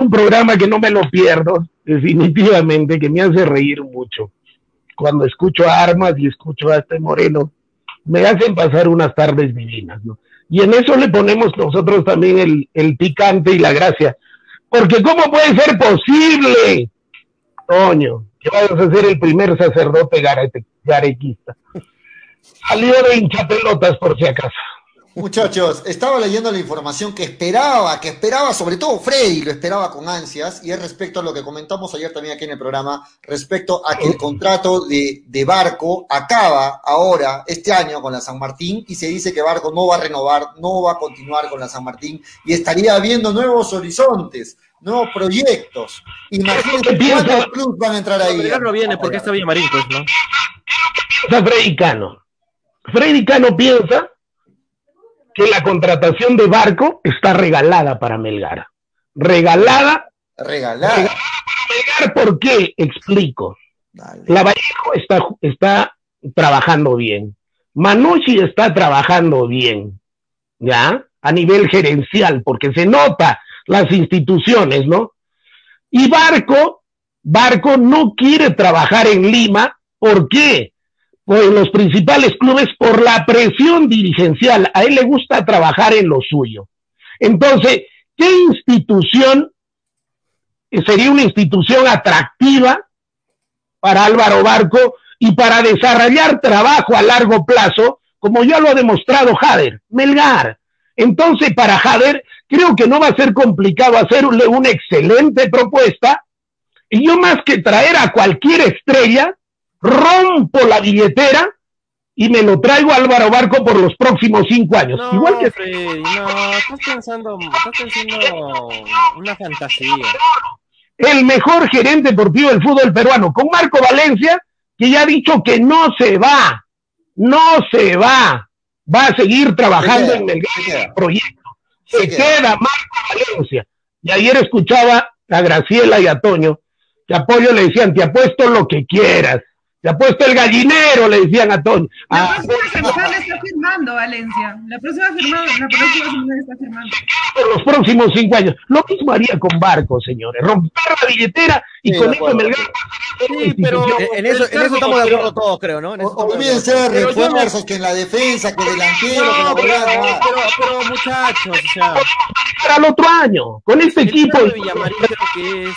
Un programa que no me lo pierdo, definitivamente, que me hace reír mucho. Cuando escucho a Armas y escucho a este Moreno, me hacen pasar unas tardes divinas, ¿no? Y en eso le ponemos nosotros también el, el picante y la gracia. Porque ¿cómo puede ser posible, Toño, que vayas a ser el primer sacerdote garequista? Salió de hinchapelotas por si acaso. Muchachos, estaba leyendo la información que esperaba, que esperaba sobre todo Freddy, lo esperaba con ansias, y es respecto a lo que comentamos ayer también aquí en el programa, respecto a que el contrato de, de, Barco acaba ahora, este año, con la San Martín, y se dice que Barco no va a renovar, no va a continuar con la San Martín, y estaría viendo nuevos horizontes, nuevos proyectos. Imagínense cuántos clubes van a entrar ahí. no viene porque está Villamarín, pues, ¿no? Freddy Cano. Freddy Cano piensa que la contratación de Barco está regalada para Melgar. Regalada. Regalada. Melgar, ¿por qué? Explico. La Vallejo está, está trabajando bien. Manucci está trabajando bien. ¿Ya? A nivel gerencial, porque se nota las instituciones, ¿no? Y Barco, Barco no quiere trabajar en Lima. ¿Por qué? Pues, los principales clubes por la presión dirigencial. A él le gusta trabajar en lo suyo. Entonces, ¿qué institución sería una institución atractiva para Álvaro Barco y para desarrollar trabajo a largo plazo, como ya lo ha demostrado Jader, Melgar? Entonces, para Jader, creo que no va a ser complicado hacerle una excelente propuesta. Y yo más que traer a cualquier estrella, rompo la billetera y me lo traigo a Álvaro Barco por los próximos cinco años. No, Igual que Freddy, no, estás pensando, estás pensando una fantasía. El mejor gerente deportivo del fútbol peruano, con Marco Valencia, que ya ha dicho que no se va, no se va, va a seguir trabajando en el proyecto. Se, queda. Marco Valencia. Y ayer escuchaba a Graciela y a Toño, que apoyo le decían, te apuesto lo que quieras se ha puesto el gallinero, le decían a Tony. La ah, próxima semana está firmando, Valencia. La próxima, semana, la próxima semana está firmando. Por los próximos cinco años. Lo mismo haría con Barco, señores. Romper la billetera y con eso Melgar. Sí, pero en eso, en eso estamos de acuerdo todos, creo, ¿no? Olvídense de refuerzos, que en la defensa, que delantero, no, que la pero, pero, pero, muchachos, o sea. Para el otro año, con este equipo. De que es...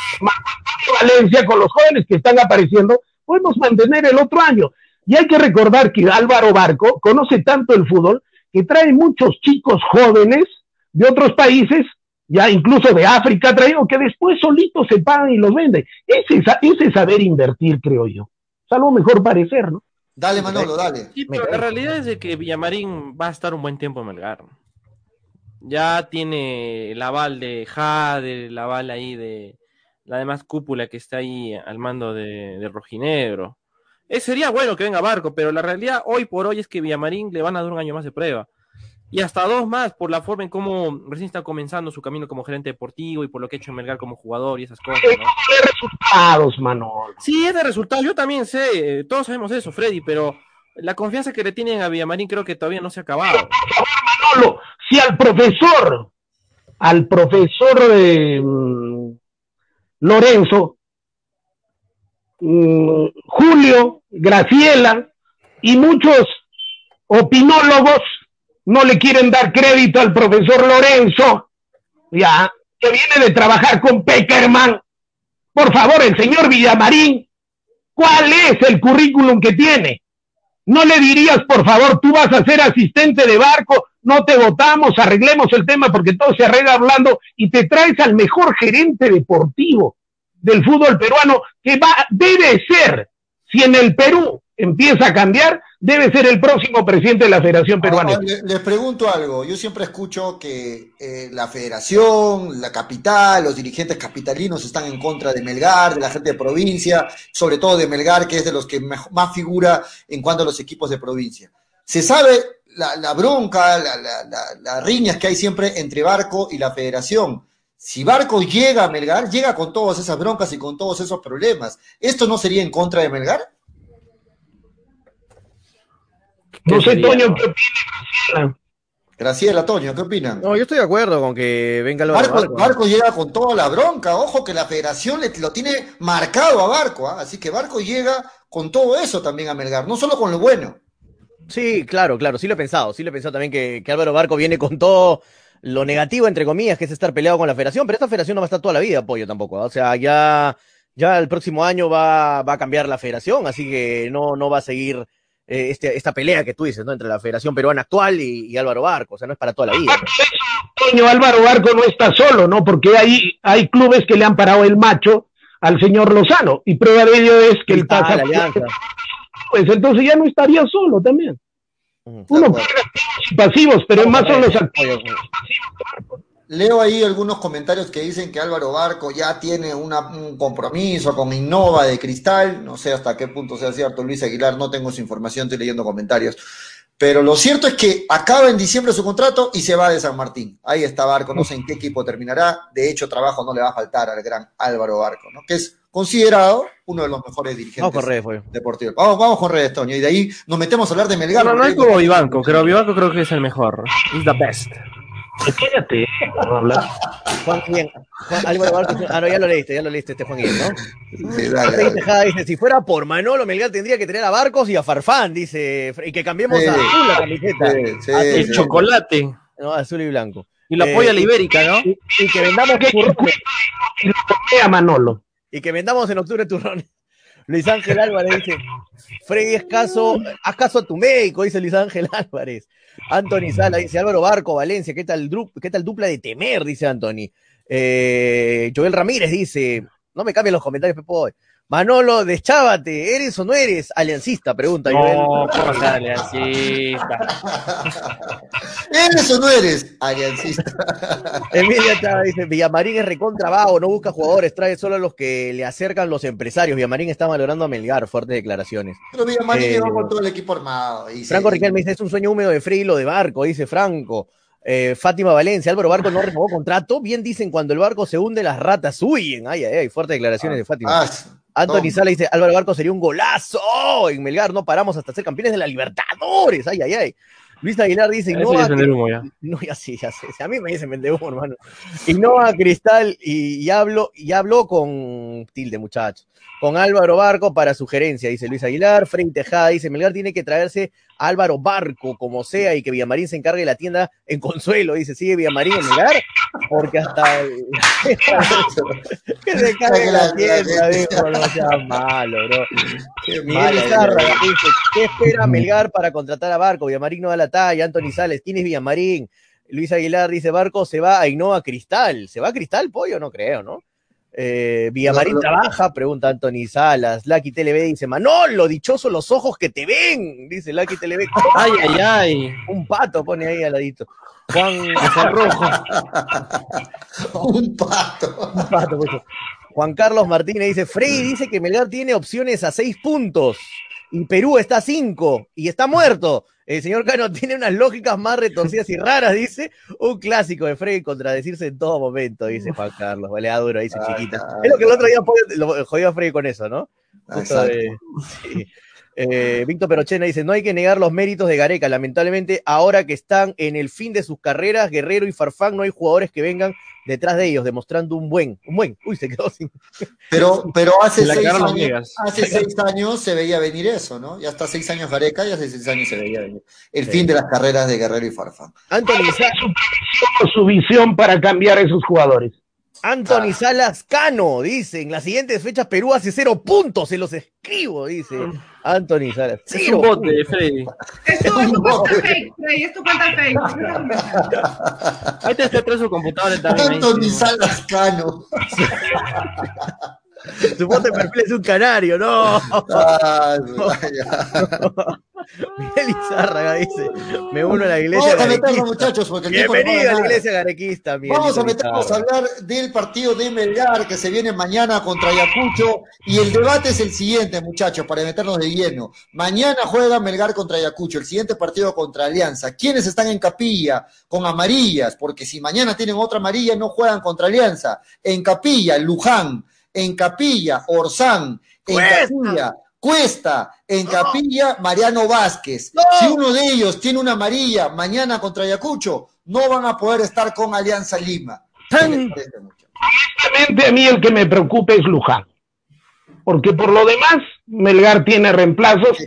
Valencia, con los jóvenes que están apareciendo podemos mantener el otro año. Y hay que recordar que Álvaro Barco conoce tanto el fútbol que trae muchos chicos jóvenes de otros países, ya incluso de África, traído que después solitos se pagan y los venden. Ese, ese saber invertir, creo yo. Es algo mejor parecer, ¿no? Dale, Manolo, dale. Sí, pero la realidad es de que Villamarín va a estar un buen tiempo en Melgar. Ya tiene el aval de Jade, el aval ahí de, la demás cúpula que está ahí al mando de, Rojinegro. Eh, sería bueno que venga Barco, pero la realidad hoy por hoy es que Villamarín le van a dar un año más de prueba. Y hasta dos más por la forma en cómo recién está comenzando su camino como gerente deportivo y por lo que ha hecho en Melgar como jugador y esas cosas. ¿no? de resultados, Manolo. Sí, es de resultados. Yo también sé, todos sabemos eso, Freddy, pero la confianza que le tienen a Villamarín creo que todavía no se ha acabado. Manolo, si al profesor, al profesor de Lorenzo, mm, Julio, Graciela y muchos opinólogos no le quieren dar crédito al profesor Lorenzo, ya, que viene de trabajar con Peckerman. Por favor, el señor Villamarín, ¿cuál es el currículum que tiene? ¿No le dirías, por favor, tú vas a ser asistente de barco, no te votamos, arreglemos el tema porque todo se arregla hablando y te traes al mejor gerente deportivo del fútbol peruano que va, debe ser, si en el Perú empieza a cambiar, debe ser el próximo presidente de la Federación Peruana. les, pregunto algo, yo siempre escucho que eh, la federación, la capital, los dirigentes capitalinos están en contra de Melgar, de la gente de provincia, sobre todo de Melgar, que es de los que más figura en cuanto a los equipos de provincia. Se sabe la, bronca, las la, riñas que hay siempre entre Barco y la federación. Si Barco llega a Melgar, llega con todas esas broncas y con todos esos problemas. ¿Esto no sería en contra de Melgar? No sé, Toño, ¿qué opina Graciela? Graciela, Toño, ¿qué opina? No, yo estoy de acuerdo con que venga el Barco. Barco, llega con toda la bronca. Ojo que la federación lo tiene marcado a Barco. ¿ah? Así que Barco llega con todo eso también a Melgar, no solo con lo bueno. Sí, claro, claro, sí lo he pensado, sí lo he pensado también que, que Álvaro Barco viene con todo lo negativo, entre comillas, que es estar peleado con la federación, pero esta federación no va a estar toda la vida apoyo tampoco, o sea, ya, ya el próximo año va, va a cambiar la federación, así que no, no va a seguir eh, este, esta pelea que tú dices, ¿no? Entre la Federación Peruana actual y, Álvaro Barco, o sea, no es para toda la vida. ¿no? Álvaro Barco no está solo, ¿no? Porque hay, hay clubes que le han parado el macho al señor Lozano, y prueba de ello es que el pasa pues entonces ya no estaría solo también. Uno pasivos, pero más son los activos. Leo ahí algunos comentarios que dicen que Álvaro Barco ya tiene un compromiso con Innova de Cristal. No sé hasta qué punto sea cierto. Luis Aguilar, no tengo su información, estoy leyendo comentarios. Pero lo cierto es que acaba en diciembre su contrato y se va de San Martín. Ahí está Barco, no sé en qué equipo terminará. De hecho, trabajo no le va a faltar al gran Álvaro Barco, ¿no? que es considerado uno de los mejores dirigentes deportivos. Vamos, vamos con Redes, Toño, y de ahí nos metemos a hablar de Melgar. No, no es como Vivanco, creo Vivanco creo que es el mejor. Is the best. Quédate, hablar. Juan Guillén. Barco. Ah, no, ya lo leíste, ya lo leíste este Juan Guillén, ¿no? Sí, dale, Dice, si fuera por Manolo, Melgar tendría que tener a Barcos y a Farfán, dice, y que cambiemos a azul la camiseta. Sí, el chocolate. No, azul y blanco. Y la polla la ibérica, ¿no? Y, que vendamos turrones. Y lo a Manolo. Y que vendamos en octubre turrones. Luis Ángel Álvarez dice, Freddy, es caso, haz caso a tu médico, dice Luis Ángel Álvarez. Anthony Sala dice Álvaro Barco, Valencia, ¿qué tal, qué tal dupla de temer? Dice Anthony. Eh, Joel Ramírez dice, no me cambien los comentarios, Pepo. Manolo, deschávate, ¿eres o no eres aliancista? Pregunta no, Joel. ¿cómo aliancista? ¿Eres o no eres aliancista? Emilia Chava dice, Villamarín es recontra no busca jugadores, trae solo a los que le acercan los empresarios. Villamarín está valorando a Melgar, fuertes declaraciones. Pero Villamarín eh, con todo el equipo armado. Franco Riquelme dice, es un sueño húmedo de frío de barco, dice Franco. Eh, Fátima Valencia, Álvaro Barco no renovó contrato. Bien dicen cuando el barco se hunde, las ratas huyen. Ay, ay, ay, fuertes declaraciones de Fátima. Ah, Anthony Sala dice, Álvaro Barco sería un golazo. En Melgar no paramos hasta ser campeones de la Libertadores. Ay, ay, ay. Luis Aguilar dice, no, ya ya. no, ya sí, ya sé. A mí me dicen vende humo, hermano. Y no a Cristal y, y, hablo, y habló con tilde, muchachos con Álvaro Barco para sugerencia, dice Luis Aguilar. Frente Tejada dice: Melgar tiene que traerse a Álvaro Barco, como sea, y que Villamarín se encargue de la tienda en Consuelo. Dice: Sigue Villamarín en Melgar, porque hasta. que se encargue la tienda, dijo, no sea malo, bro. Qué Miguel dice: ¿Qué espera Melgar para contratar a Barco? Villamarín no da la talla. Anthony Sales, ¿quién es Villamarín? Luis Aguilar dice: Barco se va a Innova Cristal. ¿Se va a Cristal, pollo? No creo, ¿no? Eh, Villamarín trabaja, pregunta Anthony Salas. Lucky TV dice, Manolo, dichoso los ojos que te ven, dice Lucky TV. Ay, ay, ay. Un pato pone ahí al ladito. Juan Rojo. Un pato. Un pato, pues. Juan Carlos Martínez dice, Frey dice que Melgar tiene opciones a seis puntos y Perú está a cinco y está muerto. El señor Cano tiene unas lógicas más retorcidas y raras, dice. Un clásico de Freddy contradecirse en todo momento, dice Juan Carlos. Vale, duro, dice ah, chiquita. Es lo que el otro día lo jodió a Freddy con eso, ¿no? Eh, Víctor Perochena dice, no hay que negar los méritos de Gareca. Lamentablemente, ahora que están en el fin de sus carreras, Guerrero y Farfán, no hay jugadores que vengan detrás de ellos, demostrando un buen, un buen. Uy, se quedó sin. Pero, pero hace, seis años, hace seis años se veía venir eso, ¿no? Ya hasta seis años Gareca y hace seis años se veía venir. El fin de las carreras de Guerrero y Farfán. Anthony, su, su visión para cambiar a esos jugadores. Anthony Salas Cano, dice, en las siguientes fechas Perú hace cero puntos, se los escribo, dice Anthony Salas. Es un bote, Freddy. Esto, esto cuenta fake, Freddy, esto cuenta fake. Ahí te está su computadora también. Anthony Salas Cano. Su foto de perfil es un canario, no. Ah, Miguel Izárraga dice, me uno a la iglesia Vamos a meternos, muchachos, porque el Bienvenido a la iglesia garequista, Vamos a meternos a hablar del partido de Melgar que se viene mañana contra Ayacucho y el debate es el siguiente, muchachos, para meternos de lleno. Mañana juega Melgar contra Ayacucho, el siguiente partido contra Alianza. ¿Quiénes están en capilla con amarillas? Porque si mañana tienen otra amarilla no juegan contra Alianza. En capilla, Luján en Capilla, Orsán, en Capilla, Cuesta, en Capilla, Mariano Vázquez. Si uno de ellos tiene una amarilla mañana contra Ayacucho, no van a poder estar con Alianza Lima. Honestamente, a mí el que me preocupa es Luján. porque por lo demás Melgar tiene reemplazos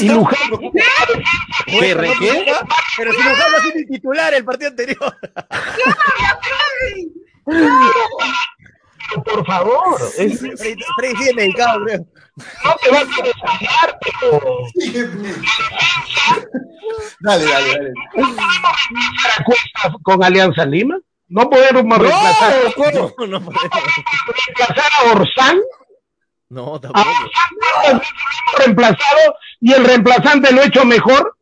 y Luján ¿Qué, ¿Qué? Pero si Luján ha sido titular el partido anterior. Por favor. Es... Freddy sigue medicado, creo. No te vas a desayar, pero... dale, dale, dale. con Alianza Lima? No podemos no, reemplazar. No, no podemos. ¿Reemplazar a Orsán? No, tampoco. A reemplazado y el reemplazante lo ha hecho mejor.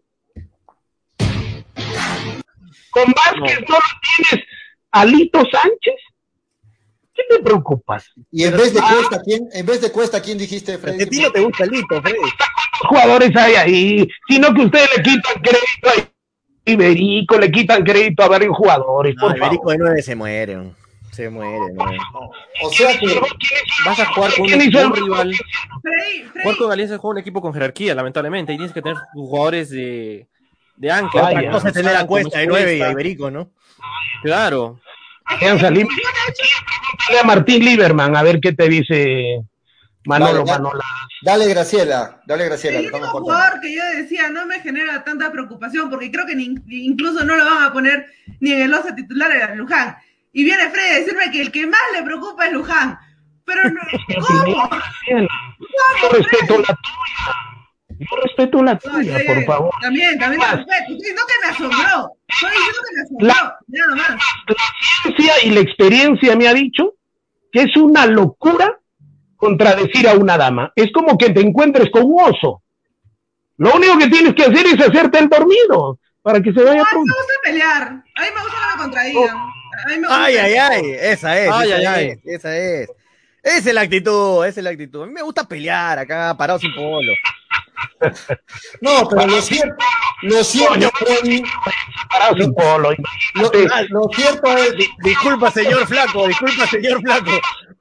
Con Vázquez no, no lo tienes Alito Sánchez. ¿Qué te preocupas? Y en vez de Cuesta, ¿quién, en vez de Cuesta, ¿quién dijiste, Freddy? A ti no te gusta Alito, Freddy. ¿Cuántos jugadores hay ahí? Sino que ustedes le quitan crédito a Iberico, le quitan crédito a varios jugadores. No, Iberico de nueve se muere. Se muere, ¿no? O sea que vas a jugar con un, equipo rival. Jugar con Alianza juega un equipo con jerarquía, lamentablemente. Y tienes que tener jugadores de, de ancla. no se tener a Cuesta de nueve y a Iberico, ¿no? Claro. Alianza Lima. a Martín Lieberman a ver qué te dice Manolo, dale, Manola. Dale, Graciela, dale, Graciela. El único jugador que yo decía no me genera tanta preocupación porque creo que ni, incluso no lo van a poner ni en el 11 titular de Luján. Y viene Fred a decirme que el que más le preocupa es Luján. Pero no, ¿cómo? Yo respeto la tuya. Yo respeto la tuya, por favor. También, también la respeto. Estoy diciendo que me asombró. Estoy diciendo que me asombró. La, nada más. La ciencia y la experiencia me ha dicho que es una locura contradecir a una dama. Es como que te encuentres con un oso. Lo único que tienes que hacer es hacerte el dormido para que se vaya no, A mí me gusta pelear. A mí me gusta que me contradigan. A mí me gusta ay, ay, ay. Esa es. Ay, esa ay, es, ay. Esa es. Esa es la actitud, esa es la actitud. A mí me gusta pelear acá, parado sin polo. No, pero lo cierto, lo cierto, Freddy, parado sin polo. Lo, lo, cierto es. Disculpa, señor Flaco, disculpa, señor Flaco.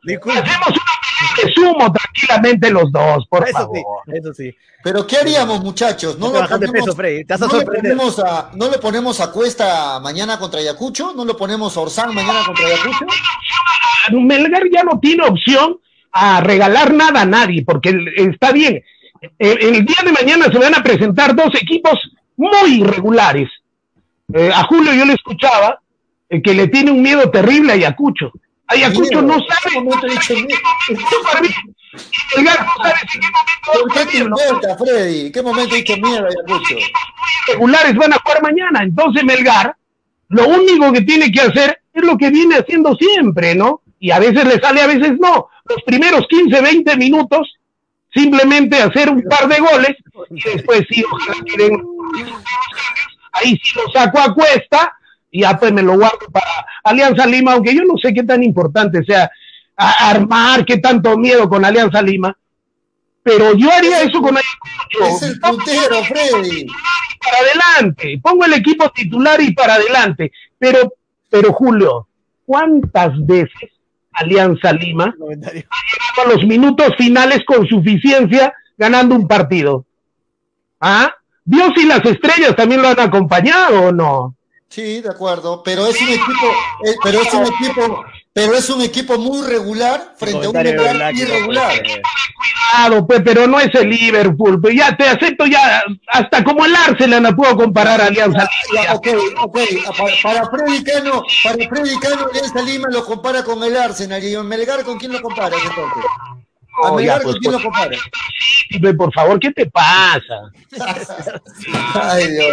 Disculpa. Hacemos una sumo tranquilamente los dos, por eso favor. Sí, eso sí. Pero ¿qué haríamos, muchachos? ¿No, lo ponemos, peso, Freddy. ¿Te no, le ponemos a, ¿No le ponemos a Cuesta mañana contra Ayacucho? ¿No le ponemos a Orsán mañana contra Ayacucho? Melgar ya no tiene opción a regalar nada a nadie, porque está bien. El, el día de mañana se van a presentar dos equipos muy irregulares. Eh, a Julio yo le escuchaba eh, que le tiene un miedo terrible a Ayacucho. Ayacucho no sabe. ¿Por qué te inventas, Freddy? ¿Qué momento dicho miedo Ayacucho? Regulares van a jugar mañana, entonces Melgar lo único que tiene que hacer es lo que viene haciendo siempre, ¿no? Y a veces le sale, a veces no. Los primeros 15, 20 minutos, simplemente hacer un par de goles y después sí, ojalá quieren. Ahí sí lo saco a cuesta y ya pues me lo guardo para Alianza Lima, aunque yo no sé qué tan importante sea armar, qué tanto miedo con Alianza Lima, pero yo haría eso con Ayacucho. Es el puntero, Freddy. Para adelante, pongo el equipo titular y para adelante, pero, pero Julio, ¿cuántas veces Alianza Lima ha llegado a los minutos finales con suficiencia ganando un partido? ¿Ah? Dios y las estrellas también lo han acompañado o no? Sí, de acuerdo, pero es un equipo, eh, pero es un equipo, pero es un equipo muy regular frente a un Melgar irregular. Cuidado, pues, pero no es el Liverpool, pues ya te acepto ya, hasta como el Arsenal no puedo comparar a Alianza Lima. Ok, ok, para, Freddy Cano, para Freddy Cano, Alianza Lima lo compara con el Arsenal y Melgar con quién lo compara entonces. A Melgar con pues, quién lo compara. Por favor, ¿qué te pasa? Ay, Dios,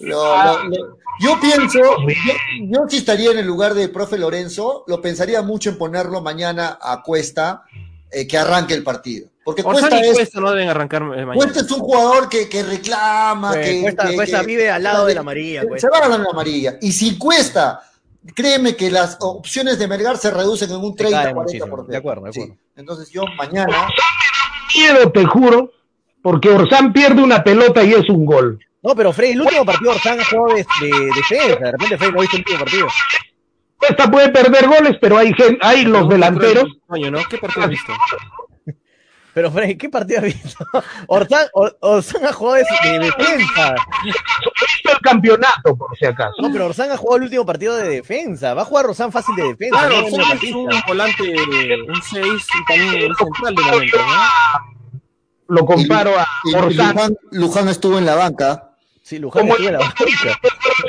mío. Yo pienso, yo, si estaría en el lugar de profe Lorenzo, lo pensaría mucho en ponerlo mañana a Cuesta, eh, que arranque el partido. Porque Cuesta, es, no deben arrancar eh, Cuesta es un jugador que, reclama, que, Cuesta, vive al lado de la María. Se va a la María. Y si Cuesta, créeme que las opciones de Melgar se reducen en un 30-40%. De acuerdo, de acuerdo. Entonces yo mañana... Miedo, te juro, porque Orsán pierde una pelota y es un gol. No, pero Freddy, el último partido Orsán jugó de, de, defensa. De repente Freddy no ha visto el último partido. Esta puede perder goles, pero hay, hay los delanteros. Coño, ¿no? ¿Qué partido has visto? Pero, Frey, ¿qué partido has visto? Orzán, Orzán ha jugado de, de defensa. visto el campeonato, por si acaso. No, pero Orzán ha jugado el último partido de defensa. Va a jugar Orzán fácil de defensa. Claro, ¿no? es un volante, un 6 y también un central de momento, ¿no? Lo comparo a Orzán. Luján, Luján estuvo en la banca. Sí, Luján la banca.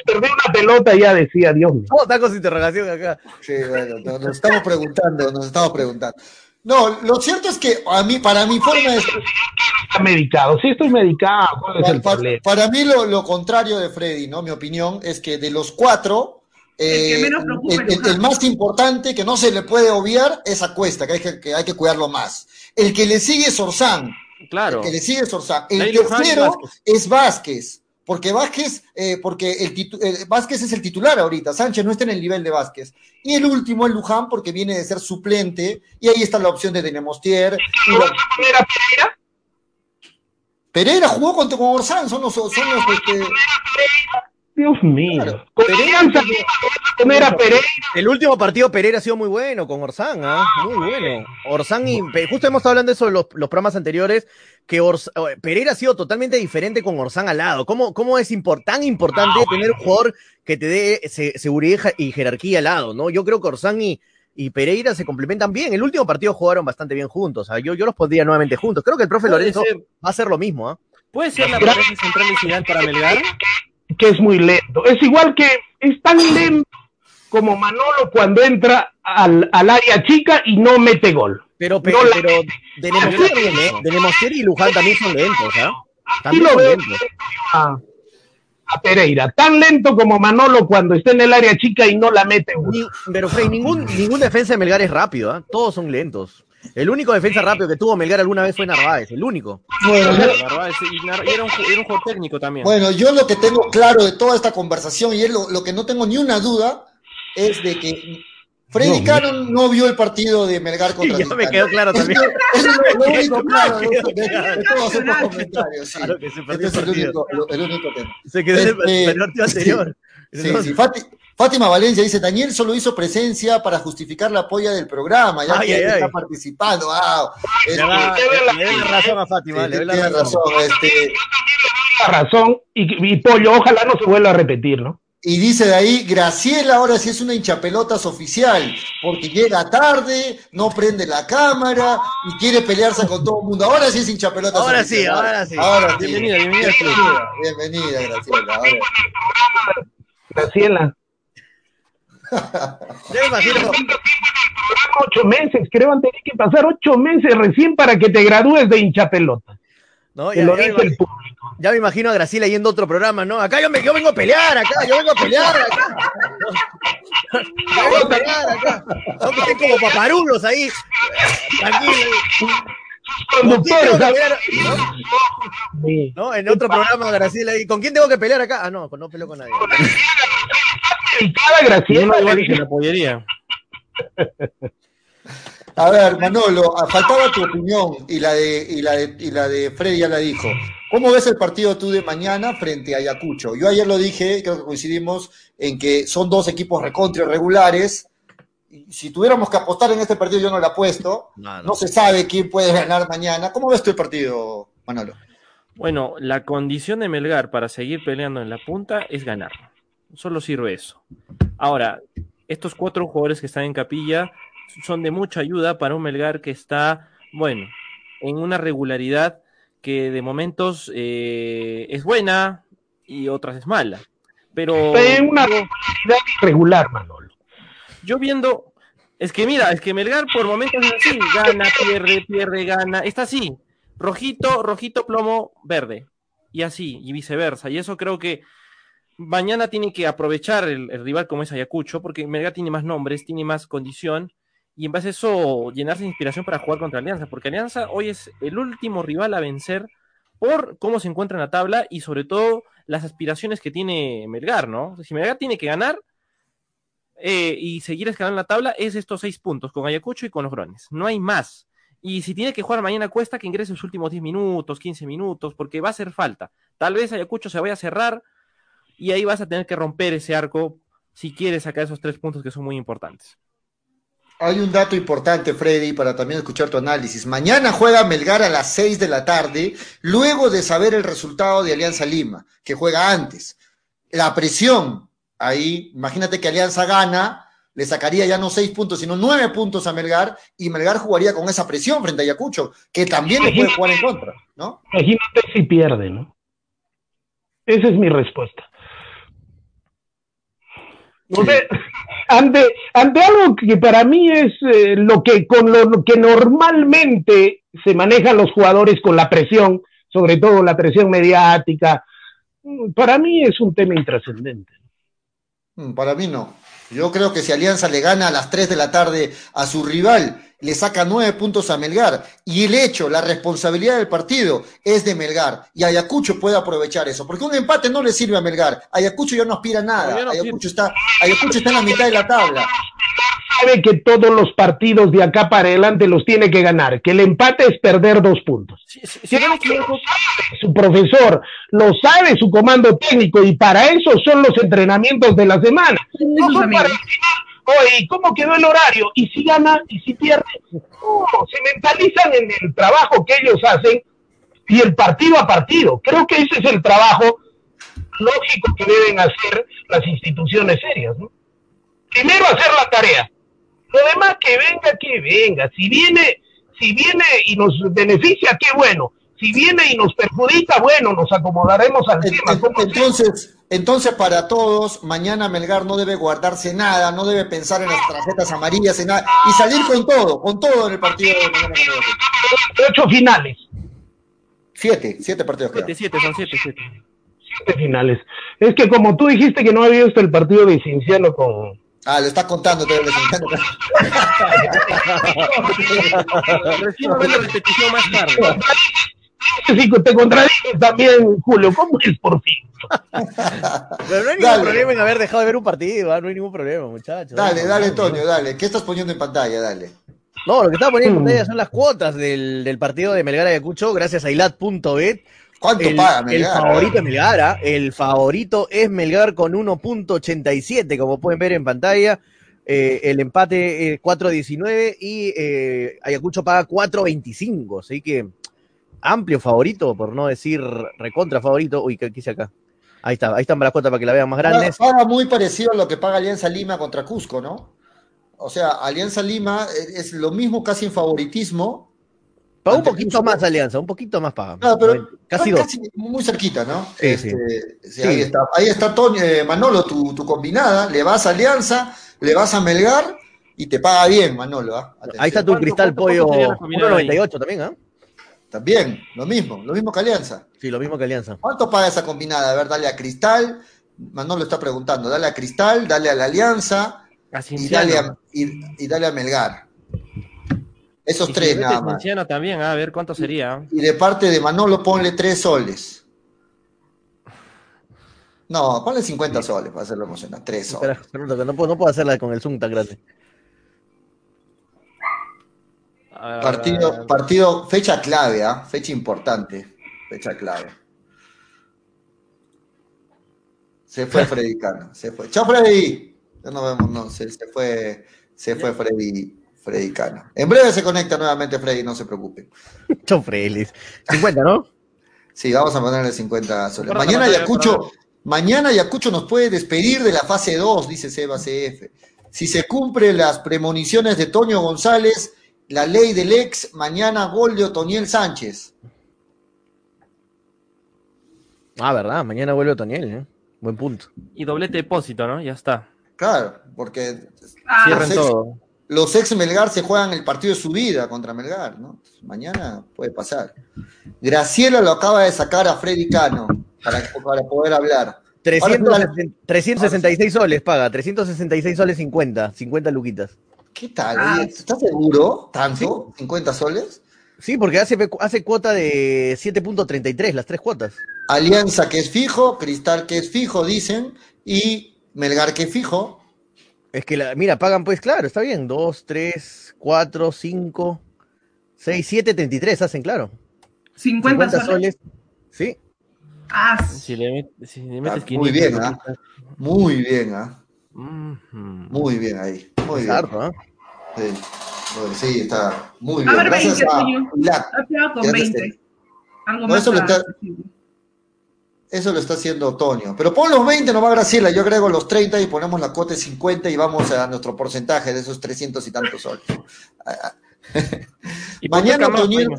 Perdió una pelota ya decía, Dios mío. ¿Cómo está con interrogación acá? Sí, bueno, nos estamos preguntando, nos estamos preguntando. No, lo cierto es que a mí, para mi forma de... Está medicado, sí estoy medicado. para, para, mí lo, lo, contrario de Freddy, ¿no? Mi opinión es que de los cuatro, eh, el, más importante que no se le puede obviar es Acuesta, que hay que, que, hay que cuidarlo más. El que le sigue es Orzán. Claro. El que le sigue es Orzán. El tercero es Vázquez porque Vázquez, eh, porque el, Vázquez es el titular ahorita, Sánchez no está en el nivel de Vázquez. Y el último es Luján, porque viene de ser suplente, y ahí está la opción de Denemostier. Pereira? Pereira jugó con, con Orsán, son los, son los este, Dios mío. El último partido Pereira ha sido muy bueno con Orsán, ¿ah? Muy bueno. Orsán y justo hemos estado hablando de eso en los, programas anteriores, que Pereira ha sido totalmente diferente con Orsán al lado. ¿Cómo, cómo es tan importante ah, tener un jugador que te dé seguridad y jerarquía al lado, ¿no? Yo creo que Orsán y, y Pereira se complementan bien. El último partido jugaron bastante bien juntos. ¿ah? Yo, yo los pondría nuevamente juntos. Creo que el profe Lorenzo va a hacer lo mismo. ¿ah? ¿Puede ser la pareja central y final para Melgar? Que es muy lento. Es igual que es tan lento como Manolo cuando entra al, al área chica y no mete gol. Pero, pero, no pero de y Luján también son lentos, ¿ah? También son lentos. A, a, Pereira, tan lento como Manolo cuando está en el área chica y no la mete. Ni, pero Frey, ningún, ningún defensa de Melgar es rápido, ¿ah? Todos son lentos. El único defensa rápido que tuvo Melgar alguna vez fue Narváez, el único. Bueno, Narváez, y era, un, era, un, juego técnico también. Bueno, yo lo que tengo claro de toda esta conversación, y es lo, lo que no tengo ni una duda, es de que Freddy no, Cannon no vio el partido de Melgar contra sí, Ya me quedó claro también. Eso es lo, único claro de, de, todos estos comentarios. Sí. Claro que se perdió este es el único, el único tema. Se quedó este, en el partido anterior. Sí, sí. Fati, Fátima Valencia dice, Daniel solo hizo presencia para justificar la polla del programa, ya que está participando. Ah, este, le, doy la razón a Fátima, le doy la razón. Este, la razón y, y Pollo, ojalá no se vuelva a repetir, ¿no? Y dice de ahí, Graciela ahora sí es una hinchapelotas oficial, porque llega tarde, no prende la cámara y quiere pelearse con todo el mundo. Ahora sí es hinchapelotas ahora Sí, ahora sí, ahora sí. Bienvenida, bienvenida. Bienvenida, Graciela. Graciela. Imagino. Ocho meses, creo han tenido que pasar ocho meses recién para que te gradúes de hincha pelota. No, ya, lo dice el público. Ya me imagino a Graciela yendo a otro programa, ¿no? Acá yo, me, yo vengo a pelear, acá, yo vengo a pelear, acá. Yo vengo a pelear, acá. No que estén como paparulos ahí. Tranquilo. Conductores, ¿no? ¿no? En otro programa, Graciela, ahí. ¿con quién tengo que pelear acá? Ah, no, no peleo con nadie Graciela. la pollería. A ver, Manolo, faltaba tu opinión y la de, y la de, y la de Freddy ya la dijo. ¿Cómo ves el partido tú de mañana frente a Ayacucho? Yo ayer lo dije, creo que coincidimos en que son dos equipos recontra regulares. Si tuviéramos que apostar en este partido, yo no lo apuesto. No, no se sabe quién puede ganar mañana. ¿Cómo ves el partido, Manolo? Bueno, la condición de Melgar para seguir peleando en la punta es ganar. Solo sirve eso. Ahora, estos cuatro jugadores que están en capilla son de mucha ayuda para un Melgar que está, bueno, en una regularidad que de momentos eh, es buena y otras es mala. Pero. En una regularidad irregular, Manolo. Yo viendo. Es que mira, es que Melgar por momentos es así: gana, pierde, pierde, gana. Está así: rojito, rojito, plomo, verde. Y así, y viceversa. Y eso creo que mañana tiene que aprovechar el, rival como es Ayacucho, porque Melgar tiene más nombres, tiene más condición, y en base a eso llenarse de inspiración para jugar contra Alianza, porque Alianza hoy es el último rival a vencer por cómo se encuentra en la tabla y sobre todo las aspiraciones que tiene Melgar, ¿no? Si Melgar tiene que ganar eh, y seguir escalando la tabla, es estos seis puntos con Ayacucho y con los Grones. No hay más. Y si tiene que jugar mañana, cuesta que ingrese los últimos 10 minutos, 15 minutos, porque va a hacer falta. Tal vez Ayacucho se vaya a cerrar y ahí vas a tener que romper ese arco si quieres sacar esos tres puntos que son muy importantes. Hay un dato importante, Freddy, para también escuchar tu análisis. Mañana juega Melgar a las 6 de la tarde, luego de saber el resultado de Alianza Lima, que juega antes. La presión, ahí, imagínate que Alianza gana, le sacaría ya no seis puntos, sino nueve puntos a Melgar, y Melgar jugaría con esa presión frente a Ayacucho, que también le puede jugar en contra, ¿no? Imagínate si pierde, ¿no? Esa es mi respuesta. ante, ante algo que para mí es eh, lo que con lo que normalmente se manejan los jugadores con la presión, sobre todo la presión mediática, mm, para mí es un tema intrascendente. Mm, para mí no. Yo creo que si Alianza le gana a las 3 de la tarde a su rival, le saca nueve puntos a Melgar y el hecho, la responsabilidad del partido es de Melgar y Ayacucho puede aprovechar eso, porque un empate no le sirve a Melgar. Ayacucho ya no aspira a nada. Ayacucho, está, Ayacucho está en la mitad de la tabla sabe que todos los partidos de acá para adelante los tiene que ganar, que el empate es perder dos puntos. su profesor, lo sabe su comando técnico y para eso son los entrenamientos de la semana. oye, ¿cómo quedó el horario? ¿Y si gana? ¿Y si pierde? se mentalizan en el trabajo que ellos hacen y el partido a partido. Creo que ese es el trabajo lógico que deben hacer las instituciones serias. Primero hacer la tarea, lo demás que venga, que venga. Si viene, si viene y nos beneficia, qué bueno. Si viene y nos perjudica, bueno, nos acomodaremos al tema. Entonces, entonces, para todos, mañana Melgar no debe guardarse nada, no debe pensar en las tarjetas amarillas, en nada, y salir con todo, con todo en el partido de mañana. Ocho finales. Siete, siete partidos. Siete, siete, son siete, siete. Siete finales. Es que como tú dijiste que no había visto el partido de Cinciano con, Ah, le está contando todo Recién ver la repetición más tarde. Sí, te contradices también, Julio. ¿Cómo es por fin? Pero no hay ningún problema en haber dejado de ver un partido, ¿ah? no hay ningún problema, muchachos. Dale, dale, Antonio, dale. ¿Qué estás poniendo en pantalla? Dale. No, lo que estaba poniendo en pantalla son las cuotas del, del partido de Melgar Ayacucho, gracias a ilat.bet. ¿Cuánto el, paga Melgar? El favorito es Melgar, ¿ah? el favorito es Melgar con 1.87, como pueden ver en pantalla. Eh, el empate eh, 4.19 y eh, Ayacucho paga 4.25, así que amplio favorito, por no decir recontra favorito. Uy, ¿qué hice acá? Ahí está, ahí están las cuotas para que la vean más grandes. Paga muy parecido a lo que paga Alianza Lima contra Cusco, ¿no? O sea, Alianza Lima es lo mismo casi en favoritismo, Paga un poquito más Alianza, un poquito más paga. pero casi, dos. muy cerquita, ¿no? Sí, este, sí. Ahí está, ahí está eh, Manolo, tu, tu, combinada. Le vas a Alianza, le vas a Melgar y te paga bien, Manolo. ¿ah? Ahí está tu cristal pollo 1.98 también, ¿ah? También, lo mismo, lo mismo que Alianza. Sí, lo mismo que Alianza. ¿Cuánto paga esa combinada? A ver, dale a Cristal. Manolo está preguntando, dale a Cristal, dale a la Alianza y dale a, y, y dale a Melgar. Esos tres nada más. también, a ver cuánto sería. Y de parte de Manolo ponle tres soles. No, ponle 50 soles para hacerlo emocionante. Tres soles. no, puedo, no puedo hacerla con el Zoom tan grande. Partido, partido, fecha clave, ¿ah? fecha importante, fecha clave. Se fue Freddy Cano, se fue. Chao Freddy. Ya no vemos, no, se, se fue, se fue Freddy Freddy Cano. En breve se conecta nuevamente Freddy, no se preocupen. Chau, Freddy. 50, ¿no? Sí, vamos a ponerle 50 soles. Mañana Yacucho, mañana Yacucho nos puede despedir de la fase 2, dice Seba CF. Si se cumplen las premoniciones de Toño González, la ley del ex, mañana gol de Otoniel Sánchez. Ah, verdad, mañana vuelve Otoniel, ¿eh? Buen punto. Y doblete depósito, ¿no? Ya está. Claro, porque ah, cierren todo los ex Melgar se juegan el partido de su vida contra Melgar, ¿no? Mañana puede pasar. Graciela lo acaba de sacar a Freddy Cano para, poder hablar. 366 soles paga, 366 soles 50, 50 luquitas. ¿Qué tal? Ah. ¿Estás seguro? ¿Tanto? ¿50 soles? Sí, porque hace, hace cuota de 7.33, las tres cuotas. Alianza que es fijo, Cristal que es fijo, dicen, y Melgar que es fijo, es que, la, mira, pagan pues, claro, está bien. 2, 3, 4, 5, 6, 7, 33 hacen, claro. 50, 50 soles. Sí. Ah, si le, si le metes ah, Muy bien, ¿ah? Muy bien, ¿ah? Muy bien ahí. Muy bien. ¿ah? Sí, está muy bien. A ver, Gracias 20, a con 20. Algo más. Eso lo, está, eso lo está haciendo Toño. Pero pon los 20 nomás, Graciela. Yo agrego los 30 y ponemos la cuota de 50 y vamos a nuestro porcentaje de esos 300 y tantos soles. mañana, Otoniel,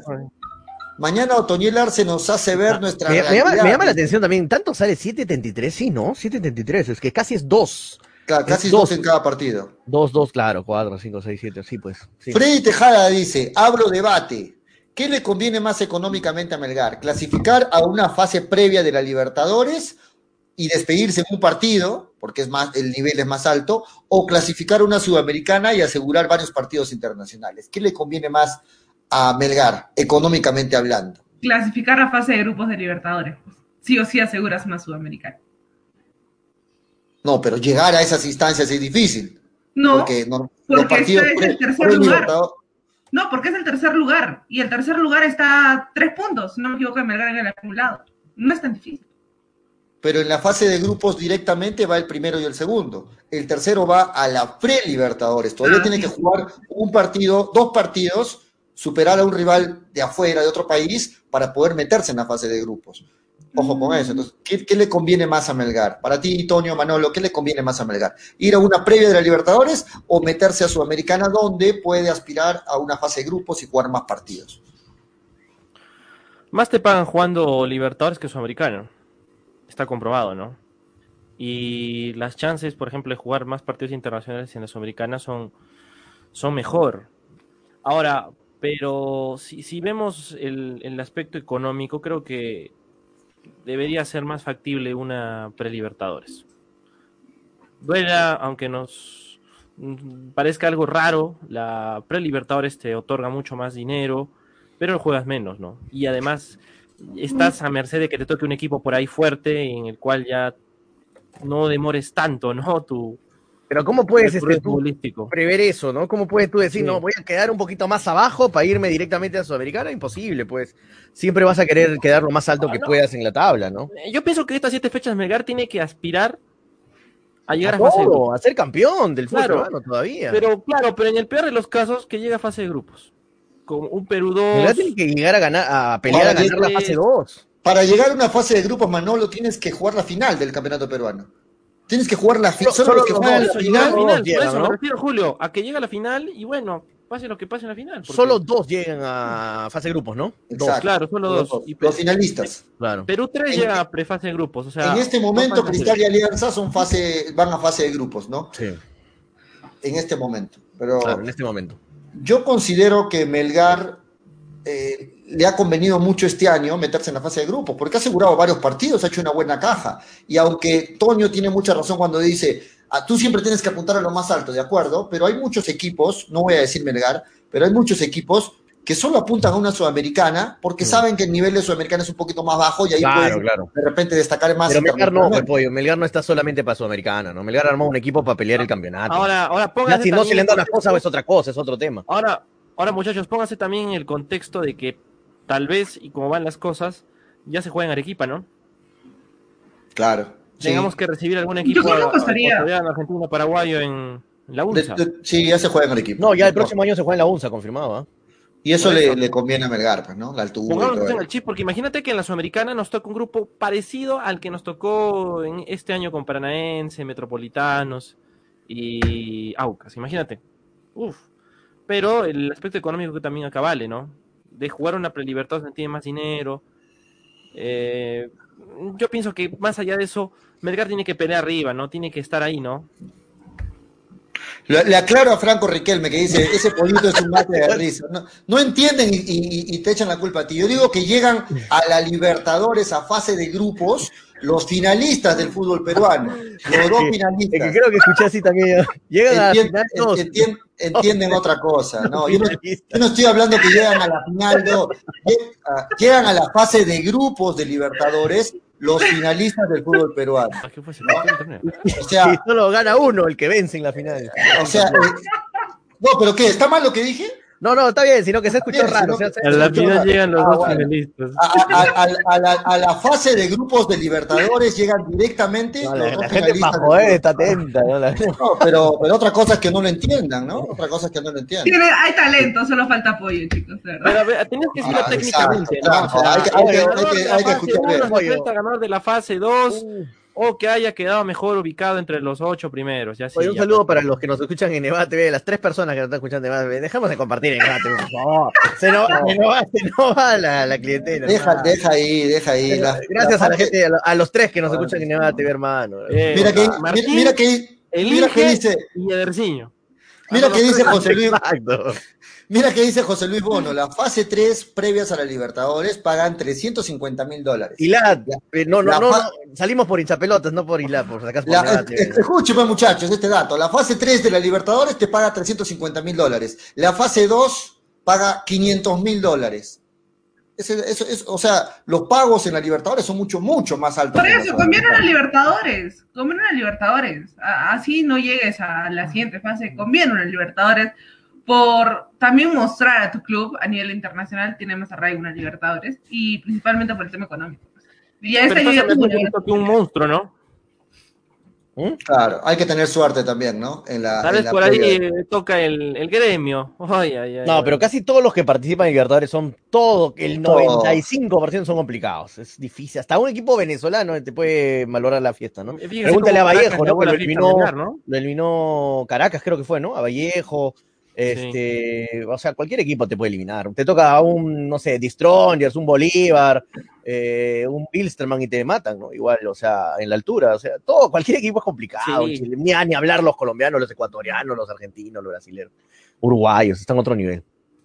mañana Otoniel Arce nos hace ver nuestra. Me, me, llama, me, llama, la atención también. ¿Tanto sale 7.73? Sí, ¿no? 7.73. Es que casi es 2 casi dos, en cada partido. Dos, dos, claro, cuatro, cinco, seis, siete, sí, pues. Freddy Tejada dice, hablo debate. ¿Qué le conviene más económicamente a Melgar? ¿Clasificar a una fase previa de la Libertadores y despedirse en un partido, porque es más, el nivel es más alto, o clasificar una Sudamericana y asegurar varios partidos internacionales? ¿Qué le conviene más a Melgar, económicamente hablando? Clasificar a fase de grupos de Libertadores. Pues. Sí o sí aseguras una Sudamericana. No, pero llegar a esas instancias es difícil. No, porque, no, es el tercer lugar. No, porque es el tercer lugar. Y el tercer lugar está a tres puntos, no me equivoco, Melgar en el acumulado. No es tan difícil. Pero en la fase de grupos directamente va el primero y el segundo. El tercero va a la pre-Libertadores. Todavía ah, tiene que jugar un partido, dos partidos, superar a un rival de afuera, de otro país, para poder meterse en la fase de grupos. Ojo con eso. Entonces, ¿qué, le conviene más a Melgar? Para ti, Tonio, Manolo, ¿qué le conviene más a Melgar? ¿Ir a una previa de la Libertadores o meterse a Sudamericana donde puede aspirar a una fase de grupos y jugar más partidos? Más te pagan jugando Libertadores que Sudamericano. Está comprobado, ¿no? Y las chances, por ejemplo, de jugar más partidos internacionales en la Sudamericana son, son mejor. Ahora, pero si, si vemos el, el aspecto económico, creo que debería ser más factible una pre-Libertadores. Duela, aunque nos parezca algo raro, la pre-Libertadores te otorga mucho más dinero, pero juegas menos, ¿no? Y además estás a merced de que te toque un equipo por ahí fuerte en el cual ya no demores tanto, ¿no? Tu, pero ¿cómo puedes este, prever eso, no? ¿Cómo puedes tú decir, no, voy a quedar un poquito más abajo para irme directamente a Sudamericana? Imposible, pues. Siempre vas a querer quedar lo más alto que puedas en la tabla, ¿no? Eh, yo pienso que estas siete fechas Melgar tiene que aspirar a llegar a, fase de grupos. A ser campeón del fútbol claro, todavía. Pero claro, pero en el peor de los casos, que llega a fase de grupos. Con un Perú 2. Melgar tiene que llegar a ganar, a pelear a ganar la fase 2. Para llegar a una fase de grupos, Manolo, tienes que jugar la final del campeonato peruano. Tienes que jugar la final. Solo, los que juegan la final. por eso me refiero, Julio, a que llega a la final y bueno, pase lo que pase en la final. Solo dos llegan a fase de grupos, ¿no? Dos. Claro, solo dos. los finalistas. Claro. Perú 3 llega a prefase de grupos. O sea, en este momento, Cristal y Alianza son fase, van a fase de grupos, ¿no? Sí. En este momento. Pero claro, en este momento. Yo considero que Melgar eh, le ha convenido mucho este año meterse en la fase de grupos, porque ha asegurado varios partidos, ha hecho una buena caja. Y aunque Toño tiene mucha razón cuando dice, ah, tú siempre tienes que apuntar a lo más alto, de acuerdo, pero hay muchos equipos, no voy a decir Melgar, pero hay muchos equipos que solo apuntan a una sudamericana porque mm. saben que el nivel de sudamericana es un poquito más bajo y ahí pueden de repente destacar más. Pero Melgar no, pollo, Melgar no está solamente para sudamericana, ¿no? Melgar armó un equipo para pelear el campeonato. Ahora, ahora Si no se le dan las cosas es otra cosa, es otro tema. Ahora, Ahora, muchachos, pónganse también en el contexto de que tal vez, y como van las cosas, ya se juega en Arequipa, ¿no? Claro. Tengamos que recibir algún equipo ecuatoriano, argentino, paraguayo en, la UNSA. sí, ya se juega en Arequipa. No, ya el próximo año se juega en la UNSA, confirmado. ¿ah? Y eso le, conviene a Melgar, pues, ¿no? La altura. Pongamos en el chip, porque imagínate que en la Sudamericana nos toca un grupo parecido al que nos tocó en este año con Paranaense, Metropolitanos y Aucas. Imagínate. Uf pero el aspecto económico que también acá vale, ¿no? De jugar una prelibertad tiene más dinero. Eh, yo pienso que más allá de eso, Melgar tiene que pelear arriba, ¿no? Tiene que estar ahí, ¿no? Le, aclaro a Franco Riquelme que dice, ese polito es un mate de risa. No, entienden y, te echan la culpa a ti. Yo digo que llegan a la Libertadores a fase de grupos los finalistas del fútbol peruano. Los dos finalistas. que creo que escuché así también. Llegan a la final entienden otra cosa. No, yo, no, estoy hablando que llegan a la final, no. Llegan a la fase de grupos de Libertadores los finalistas del fútbol peruano. Ah, o sea, solo gana uno el que vence en la final. O sea, eh, no, pero ¿qué? ¿Está mal lo que dije? No, no, está bien, sino que se escuchó raro. a la final llegan los ah, dos finalistas. A, la, fase de grupos de Libertadores llegan directamente los la, dos la gente para joder está atenta. ¿no? pero, pero otra cosa es que no lo entiendan, ¿no? Otra cosa es que no lo entiendan. hay talento, solo falta apoyo, chicos. Pero tenías que decirlo ah, técnicamente. ¿no? hay que, hay que, hay que, escuchar. ganador de la fase 2 o que haya quedado mejor ubicado entre los ocho primeros. Ya un saludo para los que nos escuchan en Nevada TV, las tres personas que nos están escuchando en Nevada TV. Dejamos de compartir en Nevada TV, por favor. Se nos, va la, la, clientela. Deja, deja ahí, deja ahí. Gracias a la gente, a, los tres que nos escuchan en Nevada TV, hermano. Eh, mira, que, mira que, mira que dice. Y Ederciño. Mira que dice José Luis. Exacto. Mira que dice José Luis Bono, la fase 3 previas a la Libertadores pagan 350 mil dólares. Y la, eh, no, no, no, salimos por hinchapelotas, no por Hilad, por acá Escúcheme muchachos, este dato, la fase 3 de la Libertadores te paga 350 mil dólares, la fase 2 paga 500 mil dólares. o sea, los pagos en la Libertadores son mucho, mucho más altos. Por eso, conviene a Libertadores, conviene a Libertadores. Así no llegues a la siguiente fase, conviene a Libertadores por también mostrar a tu club a nivel internacional tiene más arraigo una Libertadores y principalmente por el tema económico. Y ya esta ya un monstruo, ¿no? ¿Mm? Claro, hay que tener suerte también, ¿no? En la, Tal vez por ahí toca el, el gremio. no, pero casi todos los que participan en Libertadores son todo, el 95% son complicados. Es difícil. Hasta un equipo venezolano te puede valorar la fiesta, ¿no? Pregúntale a Vallejo, ¿no? lo eliminó, ¿no? lo eliminó Caracas, creo que fue, ¿no? A Vallejo. Este, O sea, cualquier equipo te puede eliminar. Te toca a un, no sé, Distrongers, un Bolívar, eh, un Bilsterman y te matan, ¿no? Igual, o sea, en la altura. O sea, todo, cualquier equipo es complicado. ni, ni, hablar los colombianos, los ecuatorianos, los argentinos, los brasileños, uruguayos, están a otro nivel.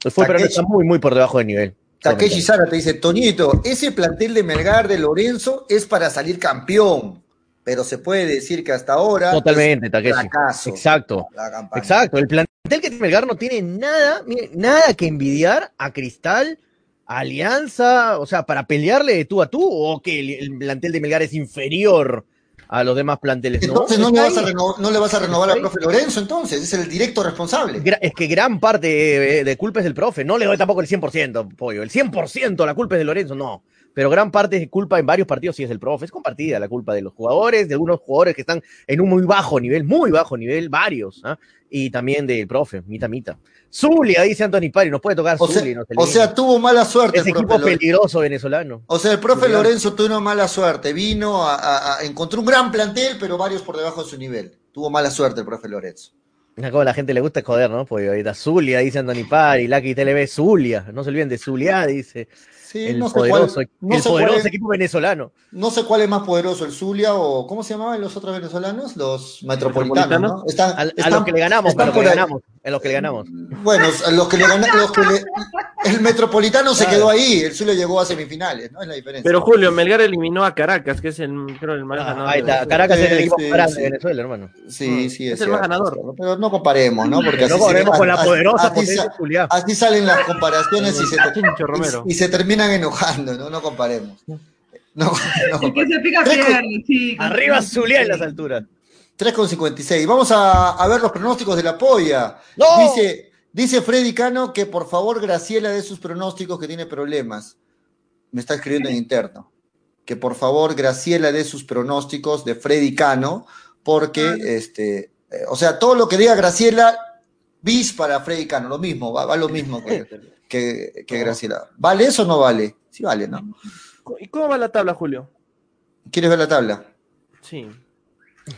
Fue, pero está muy, muy por debajo del nivel. Takeshi Sara te dice, Toñito, ese plantel de Melgar de Lorenzo es para salir campeón pero se puede decir que hasta ahora totalmente Takeshi. exacto. exacto. El plantel que tiene Melgar no tiene nada nada que envidiar a Cristal a Alianza o sea para pelearle de tú a tú o que el, plantel de Melgar es inferior a los demás planteles entonces no, le, vas a renovar, no le vas a renovar al profe Lorenzo entonces es el directo responsable. Es que gran parte de, de culpa es del profe no le doy tampoco el 100% pollo el 100% la culpa es de Lorenzo no pero gran parte de culpa en varios partidos sí es del profe. Es compartida la culpa de los jugadores, de algunos jugadores que están en un muy bajo nivel, muy bajo nivel, varios, ¿ah? y también del profe, mita mita. Zulia, dice Anthony Pari, nos puede tocar o Sea, o sea, tuvo mala suerte. Ese equipo peligroso venezolano. O sea, el profe Lorenzo tuvo mala suerte. Vino, a, encontró un gran plantel, pero varios por debajo de su nivel. Tuvo mala suerte el profe Lorenzo. Como a la gente le gusta joder, ¿no? Porque ahorita Zulia, dice Anthony Pari, Lucky TLB, Zulia, no se olviden de Zulia, dice el no sé poderoso, cuál, no el poderoso equipo venezolano. No sé cuál es más poderoso, el Zulia o ¿cómo se llamaban los otros venezolanos? Los metropolitanos, ¿no? Están, a, los que le ganamos, a los que le ganamos, en los que le ganamos. Bueno, a los que le ganamos, el metropolitano se quedó ahí, el Zulia llegó a semifinales, ¿no? Es la diferencia. Pero Julio, Melgar eliminó a Caracas, que es el, creo, el más ah, ganador. Ahí está, Caracas es el equipo más grande de Venezuela, hermano. Sí, sí, es, el más ganador. Pero no comparemos, ¿no? Porque no comparemos con la poderosa potencia Zulia. Así salen las comparaciones y se, y se terminan enojando, ¿no? no, comparemos. No, no que se pica Arriba Zulia en las alturas. 3,56. Vamos a, a, ver los pronósticos de la polla. Dice, dice Freddy Cano que por favor Graciela de sus pronósticos que tiene problemas. Me está escribiendo en interno. Que por favor Graciela de sus pronósticos de Freddy Cano, porque ah. este, eh, o sea, todo lo que diga Graciela, bis para Freddy Cano, lo mismo, va, lo mismo que, que, que Graciela. ¿Vale eso o no vale? Sí vale, ¿no? ¿Y cómo va la tabla, Julio? ¿Quieres ver la tabla? Sí.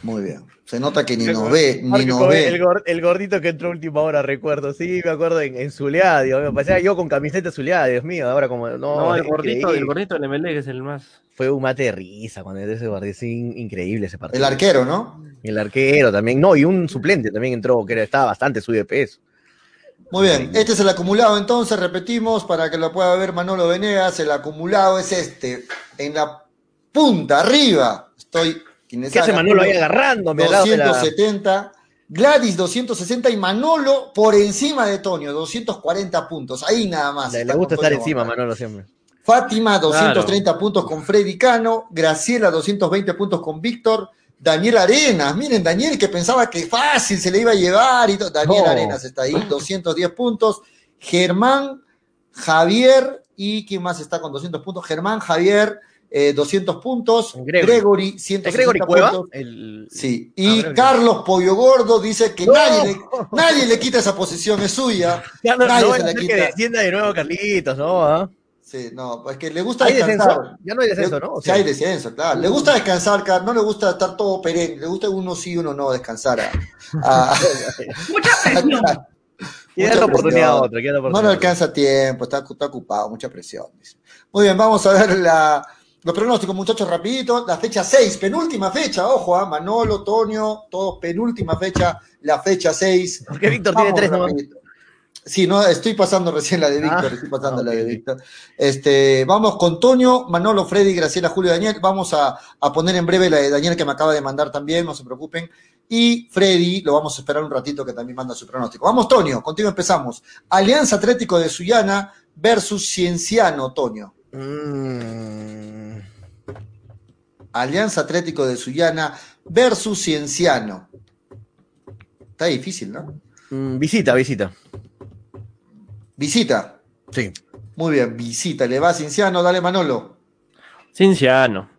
Muy bien. Se nota que ni nos ve, ni nos ve. El, gordito que entró última hora, recuerdo. Sí, me acuerdo en, en Zuleá, me parecía yo con camiseta Zuleá, Dios mío, ahora como. No, el gordito, el gordito del MLE que es el más. Fue un mate de risa cuando ese gordito, increíble ese partido. El arquero, ¿no? El arquero también, no, y un suplente también entró, que estaba bastante subido de peso. Muy bien, este es el acumulado entonces, repetimos para que lo pueda ver Manolo Venegas, el acumulado es este, en la punta, arriba, estoy... ¿Qué hace Manolo ahí agarrando? 270, Gladys 260 y Manolo por encima de Tonio, 240 puntos, ahí nada más. Le, gusta estar encima Manolo siempre. Fátima 230 puntos con Freddy Cano, Graciela 220 puntos con Víctor, Daniel Arenas, miren, Daniel que pensaba que fácil se le iba a llevar y. Daniel Arenas está ahí, 210 puntos. Germán, Javier y ¿quién más está con 200 puntos? Germán, Javier, 200 eh, puntos. Gregory, 160 puntos. Sí. Y Carlos Pollo Gordo dice que nadie, le, nadie le quita esa posición, es suya. Ya no, nadie se la quita. que descienda de nuevo Carlitos, ¿no? ¿Ah? Sí, no, pues que le gusta descansar. Ya no hay descenso, ¿no? O sea, sí, hay descenso, claro. Le gusta descansar, no le gusta estar todo perenne, le gusta uno sí, uno no descansar. A, Mucha presión. Queda la oportunidad a otro, No le alcanza tiempo, está, está ocupado, mucha presión. Muy bien, vamos a ver la, los pronósticos, muchachos, rapidito. La fecha 6, penúltima fecha, ojo, a Manolo, Tonio, todos penúltima fecha, la fecha 6. Porque Víctor tiene tres ¿no? Sí, no, estoy pasando recién la de ah, Víctor, estoy pasando la de Víctor. Este, vamos con Toño, Manolo, Freddy, Graciela, Julio, Daniel. Vamos a, a, poner en breve la de Daniel que me acaba de mandar también, no se preocupen. Y Freddy, lo vamos a esperar un ratito que también manda su pronóstico. Vamos, Toño, contigo empezamos. Alianza Atlético de Sullana versus Cienciano, Toño. Mm. Alianza Atlético de Sullana versus Cienciano. Está difícil, ¿no? Mm, visita, visita. Visita. Sí. Muy bien, visita. Le va a Cinciano, dale Manolo. Cinciano.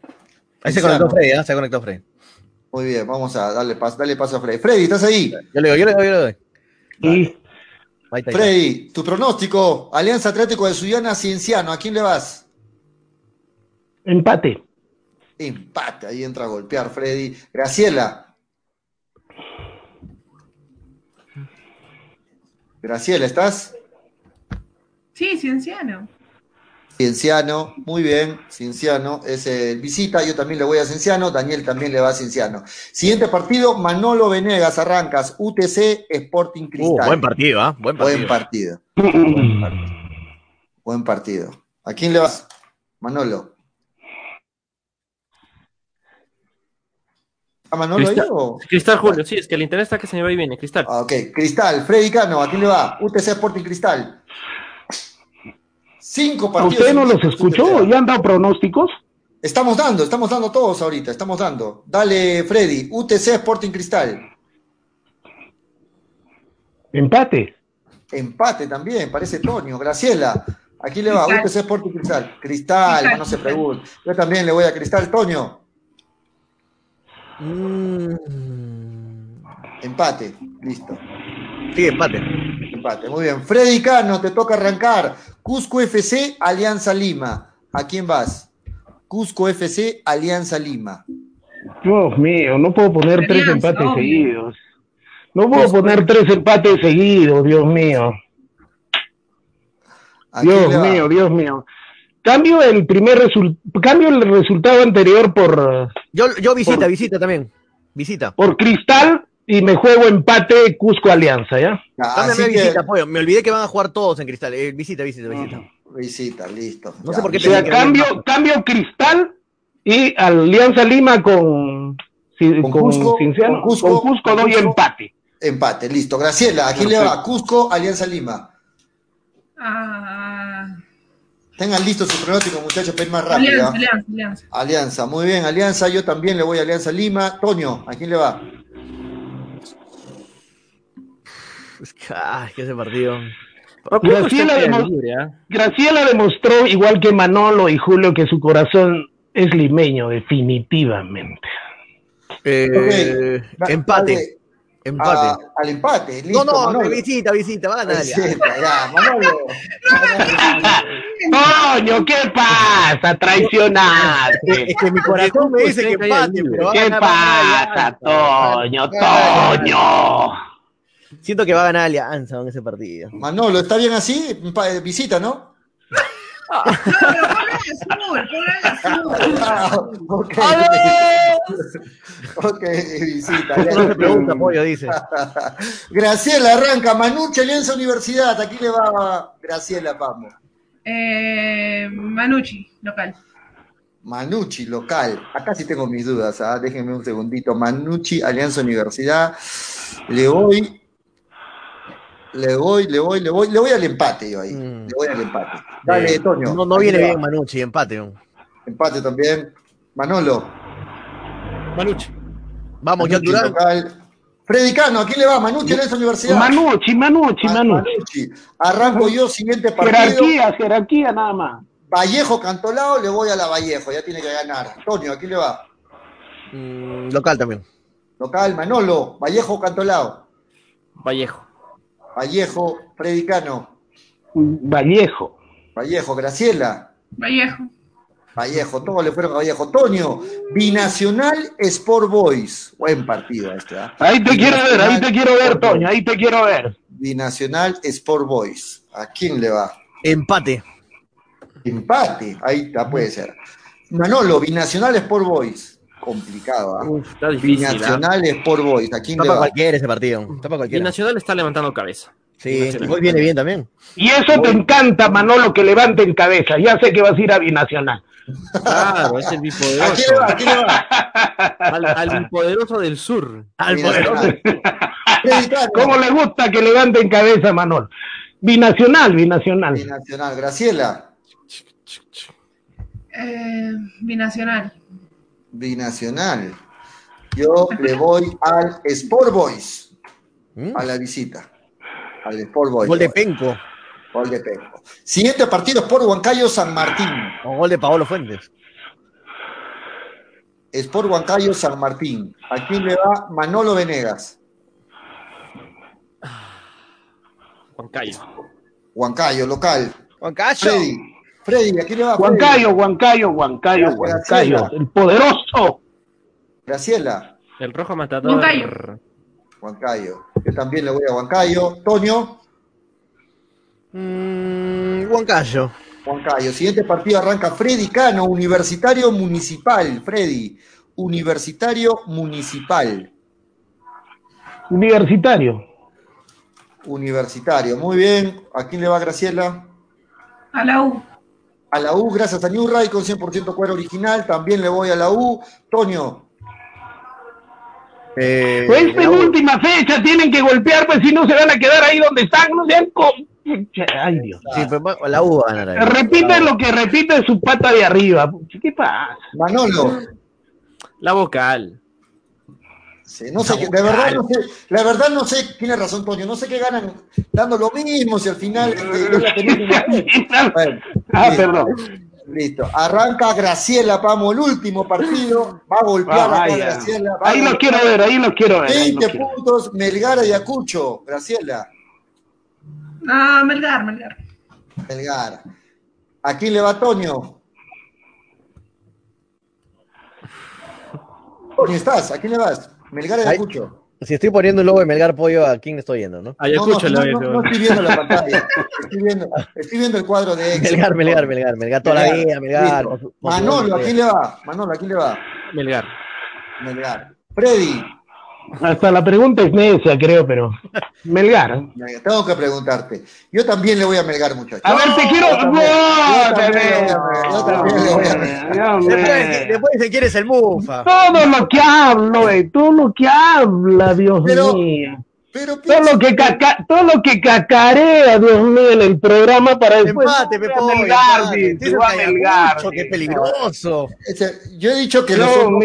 Ahí se conectó Freddy, ¿eh? se conectó Freddy. Muy bien, vamos a darle paso, dale paso a Freddy. Freddy, ¿estás ahí? Yo le doy, yo le doy, yo le doy. Sí. Freddy, tu pronóstico, Alianza Atlético de Suyana, Cienciano, ¿a quién le vas? Empate. Empate, ahí entra a golpear Freddy. Graciela. Graciela, ¿estás? Sí, Cienciano. Cienciano, muy bien, Cienciano es el visita, yo también le voy a Cienciano, Daniel también le va a Cienciano. Siguiente partido, Manolo Venegas, arrancas, UTC Sporting Cristal. Uh, buen partido, ¿ah? Buen partido. Buen partido. ¿A quién le vas? Manolo. ¿A Manolo Cristal, o? Cristal Julio, sí, es que el interés está que se me va y viene, Cristal. Ah, ok, Cristal, Freddy Cano, ¿a quién le va? UTC Sporting Cristal. Cinco partidos. ¿Usted no los escuchó? ¿Ya han dado pronósticos? Estamos dando, estamos dando todos ahorita, estamos dando. Dale, Freddy, UTC Sporting Cristal. Empate. Empate también, parece Toño. Graciela, aquí le va, UTC Sporting Cristal. Cristal, no se pregunte. Yo también le voy a Cristal, Toño. Mm. Empate, listo. Sí, empate. Empate, muy bien. Freddy Cano, te toca arrancar. Cusco FC, Alianza Lima. ¿A quién vas? Cusco FC, Alianza Lima. Dios mío, no puedo poner tres empates seguidos. No puedo poner tres empates seguidos, Dios mío. Dios mío, Dios mío. Cambio el primer cambio el resultado anterior por. Yo, yo visita, visita también. Visita. Por Cristal y me juego empate Cusco Alianza, ¿ya? Cámbiame visita, pollo. Me olvidé que van a jugar todos en Cristal. Eh, visita, visita, visita. visita, listo. No sé por qué. O sea, cambio, cambio Cristal y Alianza Lima con, con, Cusco, con, Cusco, con Cusco doy empate. Empate, listo. Graciela, ¿a quién le va? Cusco, Alianza Lima. Ah. Tengan listo su pronóstico, muchachos, para ir más rápido. Alianza, alianza, alianza. Alianza, muy bien, Alianza. Yo también le voy a Alianza Lima. Toño, ¿a quién le va? Ay, que ese partido. Graciela, demostró, igual que Manolo y Julio, que su corazón es limeño, definitivamente. Eh, empate. Empate. al empate. Listo, no, no, visita, visita, va a ganar. Visita, ya, Manolo. Coño, ¿qué pasa? Traicionaste. Es que mi corazón me dice que empate, pero ¿Qué pasa, Toño? Toño. Siento que va a ganar Alianza en ese partido. Manolo, ¿está bien así? Visita, ¿no? Ok, ok, visita. No se pregunta, pollo, dice. Graciela, arranca. Manucci, Alianza Universidad. Aquí le va Graciela, vamos. Eh, Manucci, local. Manucci, local. Acá sí tengo mis dudas. ¿ah? Déjenme un segundito. Manucci, Alianza Universidad. Le voy le voy, le voy, le voy, le voy al empate yo ahí. Mm. Le voy al empate. Dale, Toño. No, no viene bien Manucci, empate. Empate también. Manolo. Manucci. Vamos, John Durán. Predicano, ¿a quién le va? Manucci en esa universidad. Manucci, Manucci, Manucci. Arranco yo, siguiente partido. Jerarquía, jerarquía nada más. Vallejo Cantolao, le voy a la Vallejo, ya tiene que ganar. Antonio, ¿a quién le va? Mm, local también. Local, Manolo, Vallejo Cantolao. Vallejo. Vallejo, Predicano. Vallejo. Vallejo, Graciela. Vallejo. Vallejo, todos le fueron a Vallejo. Toño, Binacional Sport Boys. Buen partido este. ¿eh? Ahí te quiero ver, ahí te quiero ver, Toño, ahí te quiero ver. Binacional Sport Boys. ¿A quién le va? Empate. Empate, ahí está, puede ser. Manolo, Binacional Sport Boys. Complicado, está difícil. Binacional ¿ah? Sport Boys. ¿A quién Está para cualquiera ese partido. Está para cualquiera. Binacional está levantando cabeza. Sí, Binacional. hoy viene bien también. Y eso te encanta, Manolo, que levanten cabeza. Ya sé que vas a ir a Binacional. Claro, es el ¿A bipoderoso. quién le va? ¿A quién le va? Al, al bipoderoso del sur. Al. ¿Cómo le gusta que levanten cabeza, Manolo? Binacional, binacional. Binacional. Graciela. Eh, binacional. Binacional. Yo le voy al Sport Boys. ¿Mm? A la visita. Al Sport Boys. Gol de Penco Gol de Penco. Siguiente partido, Sport Huancayo San Martín. o gol de Paolo Fuentes. Sport Huancayo San Martín. ¿A quién le va? Manolo Venegas. Juan Cayo. Huancayo, local. Juan Cayo. Freddy. Freddy, ¿a quién le va? Huancayo, Huancayo, Huancayo, Huancayo. El poderoso. Graciela. El rojo matador. Huancayo. Huancayo. Yo también le voy a Huancayo. Toño. Mm, Huancayo. Huancayo. Siguiente partido arranca Freddy Cano, Universitario Municipal. Freddy, Universitario Municipal. Universitario. Universitario. Muy bien. ¿A quién le va Graciela? A la U. A la U, gracias a New Ray con 100% cuero original. También le voy a la U. Toño. Eh, Pues esta U. última fecha tienen que golpear, pues si no se van a quedar ahí donde están, no sean con... Ay, Dios. Sí, pero va- la U va a ganar. ahí. Repite lo que repite su pata de arriba. ¿Qué pasa? Manolo. La vocal. Sí, no sé, de verdad no sé, la verdad no sé, tiene razón Toño, no sé qué ganan dando lo mismo si al final este, yo la tenía que- Bueno, Ah, listo, perdón. Listo. Arranca Graciela, vamos, el último partido. Va a golpear Ah, acá. Graciela. va a Ahí lo quiero ver, ahí lo quiero ver. ahí lo 20 quiero ver. puntos, Melgar y Ayacucho. Graciela, No, Melgar, Melgar. Melgar. ¿A quién le va Toño? Toño, ¿estás? ¿A quién le vas? Melgar. Ayacucho. Si estoy poniendo el logo de Melgar Pollo, ¿a quién estoy yendo, no? Ayacucho no, la no, vez. no, no estoy viendo la pantalla. Estoy viendo, estoy viendo el cuadro de Excel. Melgar, Melgar, Melgar, Melgar toda la vida, Melgar. Listo. con su- con su Manolo, ¿a quién le va? Manolo, ¿a quién le va? Melgar. Melgar. Freddy, Hasta la pregunta es necia, creo, pero. Melgar. tengo que preguntarte. Yo también le voy a Melgar, muchachos. A ver, te quiero. yo también, ¡No! yo también le voy a Melgar, yo también le voy a Melgar. Dios Después, después se quiere el Mufa. Todo lo que hablo, eh, todo lo que habla, Dios Pero- mío. Pero Todo lo que caca, todo lo que cacarea, Dios mío, en el programa para después. Empate, Voy a Pepo. Melgar, empate. dice, Tienes voy a un Melgar, Ayacucho, Qué peligroso. Yo he dicho que los son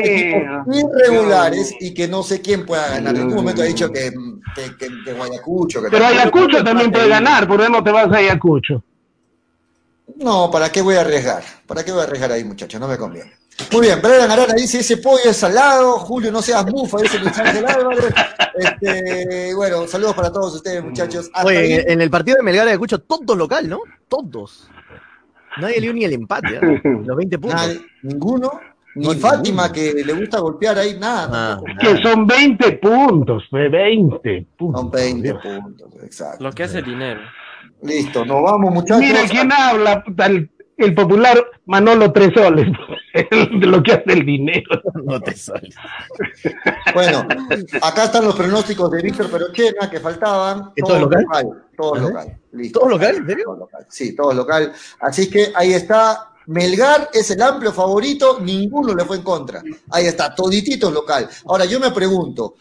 irregulares y que no sé quién pueda ganar. En algún momento he dicho que, que, que, que Guayacucho. que Pero. Ayacucho también puede ganar, ¿por qué no te vas a Ayacucho? No, ¿para qué voy a arriesgar? ¿Para qué voy a arriesgar ahí, muchachos? No me conviene. Muy bien, Brian Arana dice, ese pollo es salado, Julio, no seas mufa, dice Luis Ángel Álvarez. Este, bueno, saludos para todos ustedes, muchachos. Hasta. Oye, en, en el partido de Melgar y Ayacucho, todos local, ¿no? Todos. Nadie le dio ni el empate, ¿eh? Los 20 puntos. Nadie- ninguno, ni No, Fátima, ninguno. que le gusta golpear ahí, nada. Ah. Que son 20 puntos, pues, 20 puntos. Son 20 puntos, exacto. Lo que hace el dinero. Listo, nos vamos, muchachos. Mira quién habla, puta, el, el popular Manolo Tres Soles, de lo que hace el dinero. No te sales. Bueno, acá están los pronósticos de Víctor Perochena que faltaban. ¿Es todo local? Todo Ajá. local. Listo. ¿Todo local? ¿En serio? Todo local. Sí, todo local. Así que ahí está. Melgar es el amplio favorito, ninguno le fue en contra. Ahí está, toditito local. Ahora yo me pregunto,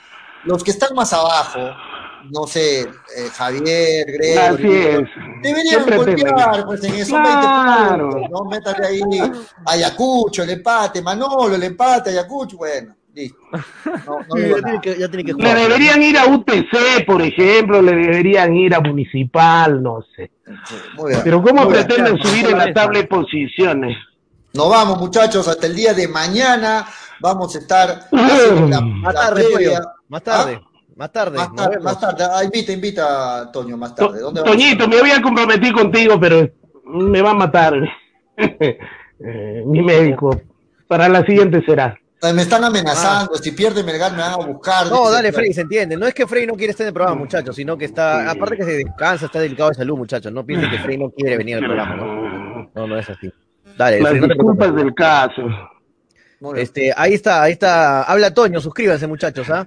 los que están más abajo, no sé, eh, Javier, Así Gregory, es. Deberían golpear, pues en esos Claro. 20 puntos, ¿no? Métale ahí Ayacucho, el empate, Manolo, el empate, Ayacucho, bueno, Listo. le deberían ir a UTC, por ejemplo, le deberían ir a Municipal, no sé. Pero ¿cómo pretenden subir en la tabla de posiciones? Nos vamos, muchachos, hasta el día de mañana. Vamos a estar más tarde, más tarde. Más tarde. Más, tarde. Ah, invita, invita, Toño, más tarde. Toñito, me voy a comprometer contigo, pero me va a matar eh, mi médico. Para la siguiente será. Me están amenazando, ah. si pierde Melgar me van a buscar. No, dale, Frey, se entiende. No es que Frey no quiere estar en el programa, muchachos, sino que está, aparte que se descansa, está delicado de salud, muchachos. No piensen que Frey no quiere venir al programa, ¿no? No, no es así. Dale, Las disculpas del caso. Este, ahí está, ahí está. Habla Toño, suscríbanse, muchachos, ¿ah?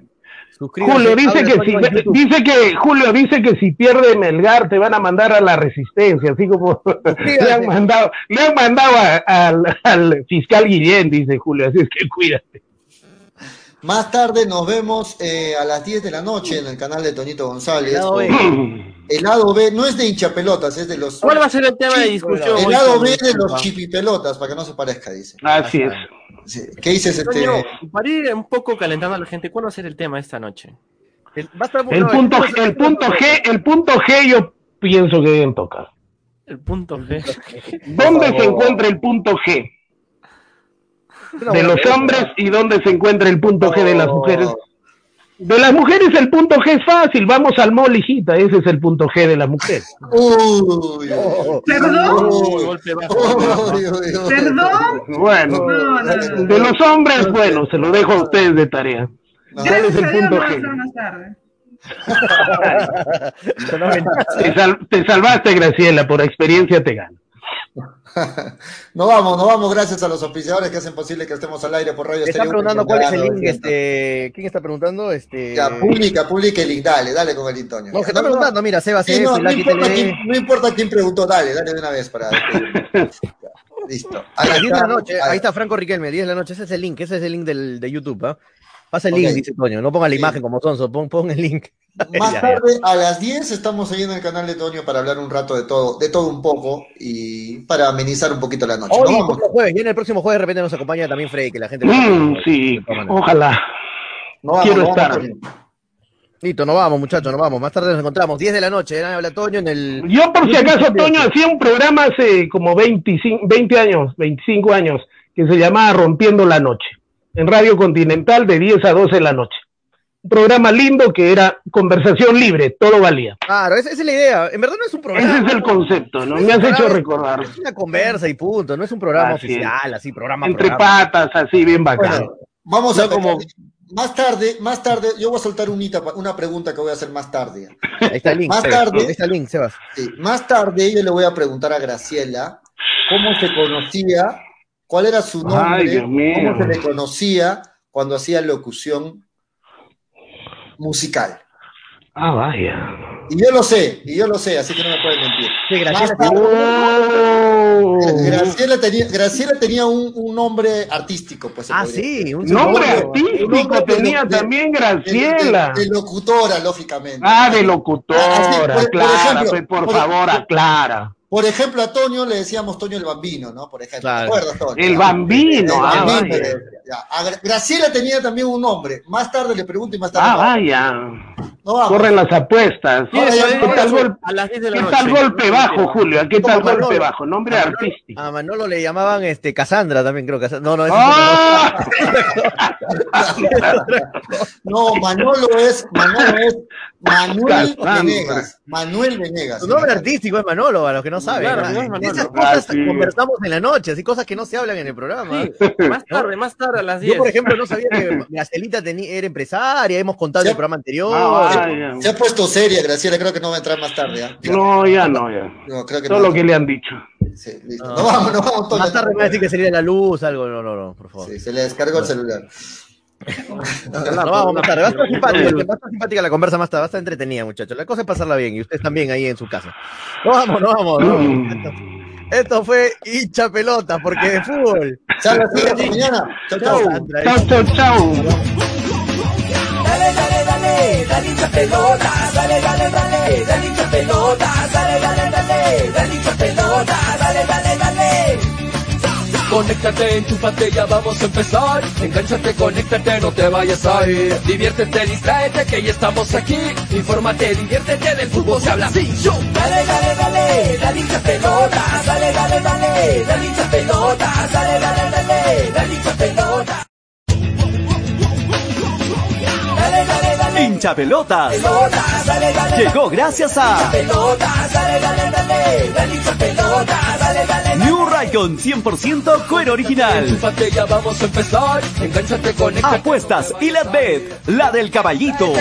Julio dice que si dice que Julio dice que si pierde Melgar te van a mandar a la resistencia, así como le han mandado, le han mandado al, fiscal Guillén, dice Julio, así es que cuídate. Más tarde nos vemos eh, a las 10 de la noche en el canal de Toñito González. El lado B no es de hinchapelotas, es de los. ¿Cuál va a ser el tema de discusión? El lado B de los chipipelotas, para que no se parezca, dice. Así es. ¿Qué dices, este? para ir un poco calentando a la gente, ¿cuál va a ser el tema esta noche? El, punto, el, punto G, el punto G yo pienso que deben tocar. El punto G. ¿Dónde se encuentra el punto G? De los hombres y dónde se encuentra el punto G de las mujeres. De las mujeres el punto G es fácil, vamos al mall, hijita, ese es el punto G de la mujer. Uy, ¿Perdón? ¿Perdón? Bueno, de los hombres, bueno, se lo dejo a ustedes de tarea. ¿Cuál es el punto G? te, te salvaste, Graciela, por experiencia te gano. no vamos, no vamos, gracias a los oficiadores que hacen posible que estemos al aire por Radio Está preguntando cuál es el link, este, ¿quién está preguntando? Este... Ya, publica, publica el link, dale, dale con el link, Toño. No, se está preguntando, mira, Seba, sí, no, no, importa quién, no, importa quién, preguntó, dale, dale de una vez para... Listo. A las 10 de la noche, ahí está Franco Riquelme, 10 de la noche, ese es el link, ese es el link del, de YouTube, ¿ah? Pasa el link, dice Toño, no ponga la imagen como Sonso, pon, pon el link. Más tarde, a las 10, estamos ahí en el canal de Toño para hablar un rato de todo, de todo un poco y para amenizar un poquito la noche. Hoy, ¿no? jueves, y en el próximo jueves de repente nos acompaña también Freddy, que la gente... Mm, sí, ojalá. No Quiero estar. Listo, nos vamos, muchachos, nos vamos. Más tarde nos encontramos. 10 de la noche, ¿eh? habla Toño en el. Yo, por si acaso, Toño hacía un programa hace como 25, 20 años, 25 años, que se llamaba Rompiendo la Noche en Radio Continental de 10 a 12 de la noche. Un programa lindo que era conversación libre, todo valía. Claro, esa, es la idea. En verdad no es un programa. Ese es el concepto, ¿no? Me has hecho recordar. Es una conversa y punto, no es un programa oficial, así, programa. Entre patas, así, bien bacán. vamos a como... Más tarde, más tarde, yo voy a soltar una pregunta que voy a hacer más tarde. Ahí está el link. Más tarde, ahí está el link, Sebas. más tarde yo le voy a preguntar a Graciela cómo se conocía ¿Cuál era su nombre? ¿Cómo se le conocía cuando hacía locución musical? Ah, vaya. Y yo lo sé, y yo lo sé, así que no me pueden mentir. Sí, Graciela, tenía, Graciela tenía un, nombre artístico, pues. Ah, sí, un nombre artístico tenía también Graciela. De, locutora, lógicamente. Ah, de locutora, por, claro, por, por favor, aclara. Por ejemplo, a Toño le decíamos Toño el Bambino, ¿no? Por ejemplo, ¿te acuerdas, Toño? El Bambino, ah, vaya. Graciela tenía también un nombre. Más tarde le pregunto y más tarde. Ah, vaya. Corren las apuestas. ¿Qué tal, golpe, bajo, Julio? ¿Qué tal golpe bajo? Nombre artístico. A Manolo le llamaban este Cassandra también, creo. que No, no, es ¡Ah! no, Manolo es, Manolo es Manuel Venegas. Manuel Venegas. Su nombre artístico es Manolo, a los que no saben. Esas cosas ah, conversamos en la noche, así cosas que no se hablan en el programa. Más tarde, más tarde a las 10. Yo, por ejemplo, no sabía que Gracielita era empresaria, hemos contado en el programa anterior. Ah, se, ha puesto seria, Graciela, creo que no va a entrar más tarde. ¿eh? No, ya no, ya. No, creo que Todo lo que le han dicho. Sí, listo. No, vamos, no vamos. Más tarde me va a decir que sería la luz, algo. No, no, no, por favor. Sí, se le descargó el celular. No, vamos a estar. Va a estar simpática, va a estar simpática la conversa más tarde, va a estar entretenida, muchachos. La cosa es pasarla bien y ustedes también ahí en su casa. No vamos, no vamos. No. Esto, fue hincha pelota porque de fútbol. Chao, mañana. Chao, chao. Chao, chao, chao. Dale, dale, dale, dale hincha pelota. Dale, dale, dale, dale hincha pelota. Dale, dale, dale, dale hincha pelota. Dale, dale, dale. Conéctate, enchúfate, ya vamos a empezar. Engánchate, conéctate, no te vayas a ir. Diviértete, distráete, que ya estamos aquí. Infórmate, diviértete, del fútbol se habla así. Dale, dale, dale, dale hincha pelota. Dale, dale, dale, dale hincha pelota. Dale, dale, dale, dale hincha pelota. Hincha pelotas. Llegó gracias a New Raycon 100% cuero original. Vamos a empezar. Apuestas y la bet, la del caballito.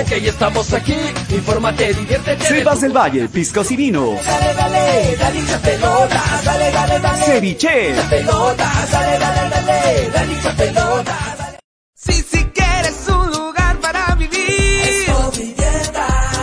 Infórmate, diviértete. Sebas del Valle, piscos y vino. Dale, dale, dale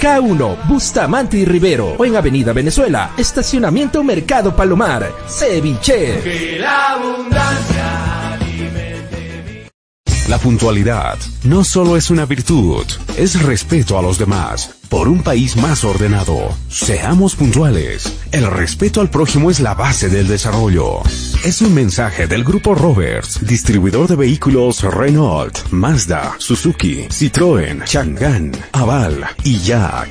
K1, Bustamante y Rivero o en Avenida Venezuela, Estacionamiento Mercado Palomar, Ceviche. Que la abundancia La puntualidad no solo es una virtud, es respeto a los demás. Por un país más ordenado. Seamos puntuales. El respeto al prójimo es la base del desarrollo. Es un mensaje del Grupo Roberts, distribuidor de vehículos Renault, Mazda, Suzuki, Citroën, Chang'an, Aval y Jack.